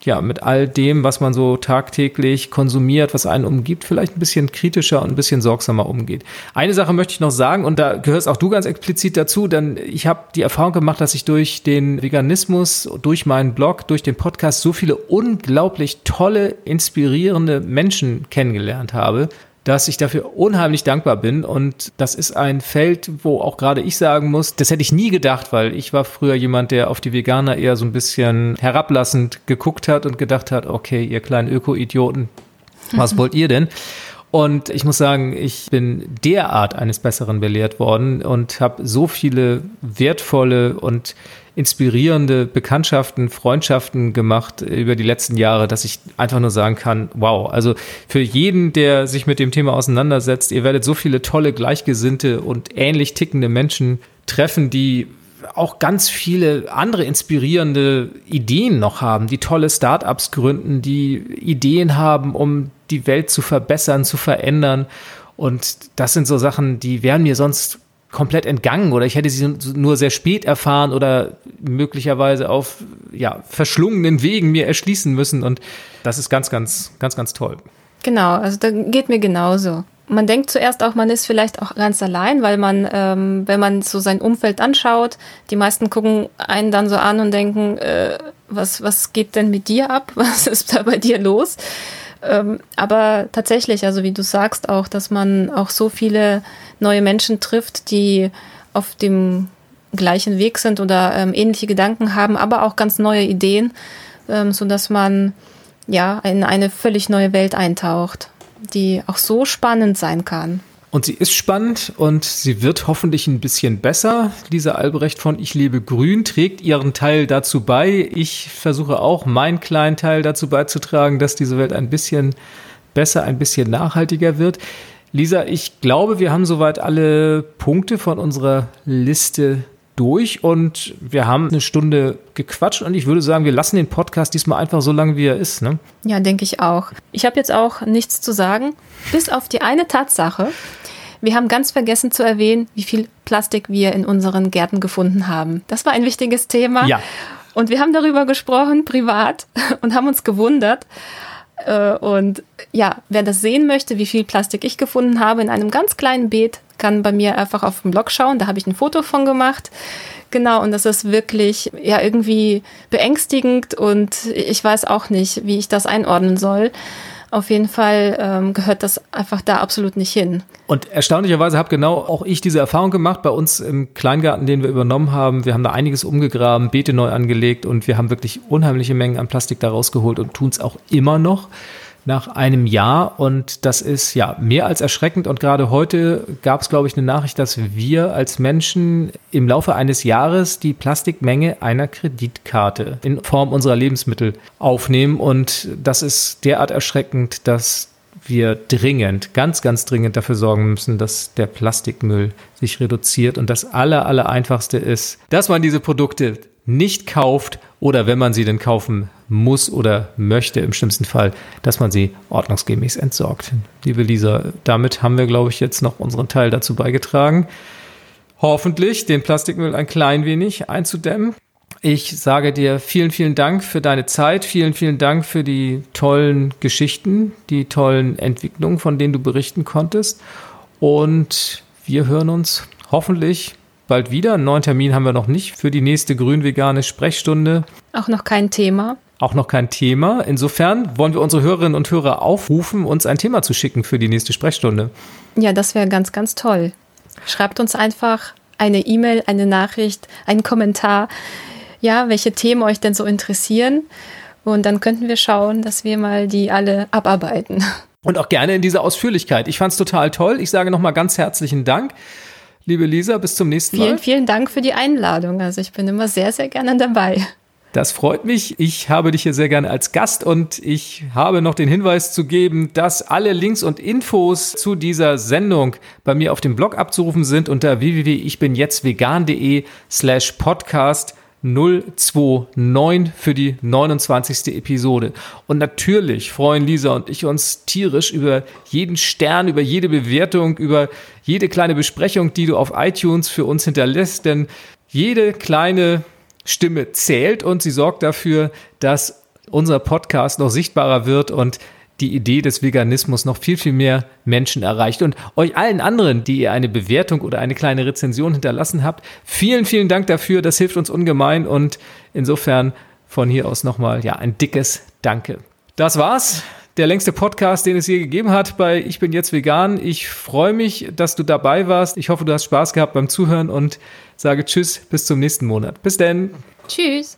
ja, mit all dem, was man so tagtäglich konsumiert, was einen umgibt, vielleicht ein bisschen kritischer und ein bisschen sorgsamer umgeht. Eine Sache möchte ich noch sagen, und da gehörst auch du ganz explizit dazu, denn ich habe die Erfahrung gemacht, dass ich durch den Veganismus, durch meinen Blog, durch den Podcast so viele unglaublich tolle, inspirierende Menschen kennengelernt habe, dass ich dafür unheimlich dankbar bin. Und das ist ein Feld, wo auch gerade ich sagen muss, das hätte ich nie gedacht, weil ich war früher jemand, der auf die Veganer eher so ein bisschen herablassend geguckt hat und gedacht hat, okay, ihr kleinen Öko-Idioten, was wollt ihr denn? Und ich muss sagen, ich bin derart eines Besseren belehrt worden und habe so viele wertvolle und inspirierende Bekanntschaften, Freundschaften gemacht über die letzten Jahre, dass ich einfach nur sagen kann, wow, also für jeden, der sich mit dem Thema auseinandersetzt, ihr werdet so viele tolle, gleichgesinnte und ähnlich tickende Menschen treffen, die auch ganz viele andere inspirierende Ideen noch haben, die tolle Startups gründen, die Ideen haben, um die Welt zu verbessern, zu verändern. Und das sind so Sachen, die wären mir sonst komplett entgangen oder ich hätte sie nur sehr spät erfahren oder möglicherweise auf ja, verschlungenen Wegen mir erschließen müssen. Und das ist ganz, ganz, ganz, ganz toll. Genau, also da geht mir genauso. Man denkt zuerst auch, man ist vielleicht auch ganz allein, weil man, ähm, wenn man so sein Umfeld anschaut, die meisten gucken einen dann so an und denken, äh, was, was geht denn mit dir ab? Was ist da bei dir los? Ähm, aber tatsächlich, also wie du sagst auch, dass man auch so viele neue Menschen trifft, die auf dem gleichen Weg sind oder ähm, ähnliche Gedanken haben, aber auch ganz neue Ideen, ähm, so dass man ja in eine völlig neue Welt eintaucht, die auch so spannend sein kann. Und sie ist spannend und sie wird hoffentlich ein bisschen besser. Lisa Albrecht von Ich lebe grün trägt ihren Teil dazu bei. Ich versuche auch meinen kleinen Teil dazu beizutragen, dass diese Welt ein bisschen besser, ein bisschen nachhaltiger wird. Lisa, ich glaube, wir haben soweit alle Punkte von unserer Liste durch und wir haben eine Stunde gequatscht und ich würde sagen, wir lassen den Podcast diesmal einfach so lang, wie er ist. Ne? Ja, denke ich auch. Ich habe jetzt auch nichts zu sagen, bis auf die eine Tatsache, wir haben ganz vergessen zu erwähnen, wie viel Plastik wir in unseren Gärten gefunden haben. Das war ein wichtiges Thema. Ja. Und wir haben darüber gesprochen, privat, und haben uns gewundert. Äh, und ja, wer das sehen möchte, wie viel Plastik ich gefunden habe in einem ganz kleinen Beet, kann bei mir einfach auf dem Blog schauen. Da habe ich ein Foto von gemacht. Genau, und das ist wirklich ja irgendwie beängstigend und ich weiß auch nicht, wie ich das einordnen soll. Auf jeden Fall ähm, gehört das einfach da absolut nicht hin. Und erstaunlicherweise habe genau auch ich diese Erfahrung gemacht bei uns im Kleingarten, den wir übernommen haben. Wir haben da einiges umgegraben, Beete neu angelegt und wir haben wirklich unheimliche Mengen an Plastik da rausgeholt und tun es auch immer noch nach einem Jahr und das ist ja mehr als erschreckend. Und gerade heute gab es, glaube ich, eine Nachricht, dass wir als Menschen im Laufe eines Jahres die Plastikmenge einer Kreditkarte in Form unserer Lebensmittel aufnehmen. Und das ist derart erschreckend, dass wir dringend, ganz, ganz dringend dafür sorgen müssen, dass der Plastikmüll sich reduziert. Und das aller, aller einfachste ist, dass man diese Produkte nicht kauft oder wenn man sie denn kaufen muss oder möchte, im schlimmsten Fall, dass man sie ordnungsgemäß entsorgt. Liebe Lisa, damit haben wir, glaube ich, jetzt noch unseren Teil dazu beigetragen, hoffentlich den Plastikmüll ein klein wenig einzudämmen. Ich sage dir vielen, vielen Dank für deine Zeit, vielen, vielen Dank für die tollen Geschichten, die tollen Entwicklungen, von denen du berichten konntest. Und wir hören uns hoffentlich bald wieder. Einen neuen Termin haben wir noch nicht für die nächste grün-vegane Sprechstunde. Auch noch kein Thema. Auch noch kein Thema. Insofern wollen wir unsere Hörerinnen und Hörer aufrufen, uns ein Thema zu schicken für die nächste Sprechstunde. Ja, das wäre ganz, ganz toll. Schreibt uns einfach eine E-Mail, eine Nachricht, einen Kommentar. Ja, welche Themen euch denn so interessieren. Und dann könnten wir schauen, dass wir mal die alle abarbeiten. Und auch gerne in dieser Ausführlichkeit. Ich fand es total toll. Ich sage nochmal ganz herzlichen Dank. Liebe Lisa, bis zum nächsten Mal. Vielen, vielen Dank für die Einladung. Also ich bin immer sehr, sehr gerne dabei. Das freut mich. Ich habe dich hier sehr gerne als Gast und ich habe noch den Hinweis zu geben, dass alle Links und Infos zu dieser Sendung bei mir auf dem Blog abzurufen sind unter www.ichbinjetztvegan.de slash podcast 029 für die 29. Episode. Und natürlich freuen Lisa und ich uns tierisch über jeden Stern, über jede Bewertung, über jede kleine Besprechung, die du auf iTunes für uns hinterlässt, denn jede kleine Stimme zählt und sie sorgt dafür, dass unser Podcast noch sichtbarer wird und die Idee des Veganismus noch viel, viel mehr Menschen erreicht. Und euch allen anderen, die ihr eine Bewertung oder eine kleine Rezension hinterlassen habt, vielen, vielen Dank dafür. Das hilft uns ungemein und insofern von hier aus nochmal, ja, ein dickes Danke. Das war's. Der längste Podcast, den es je gegeben hat bei Ich bin jetzt vegan. Ich freue mich, dass du dabei warst. Ich hoffe, du hast Spaß gehabt beim Zuhören und sage Tschüss, bis zum nächsten Monat. Bis denn. Tschüss.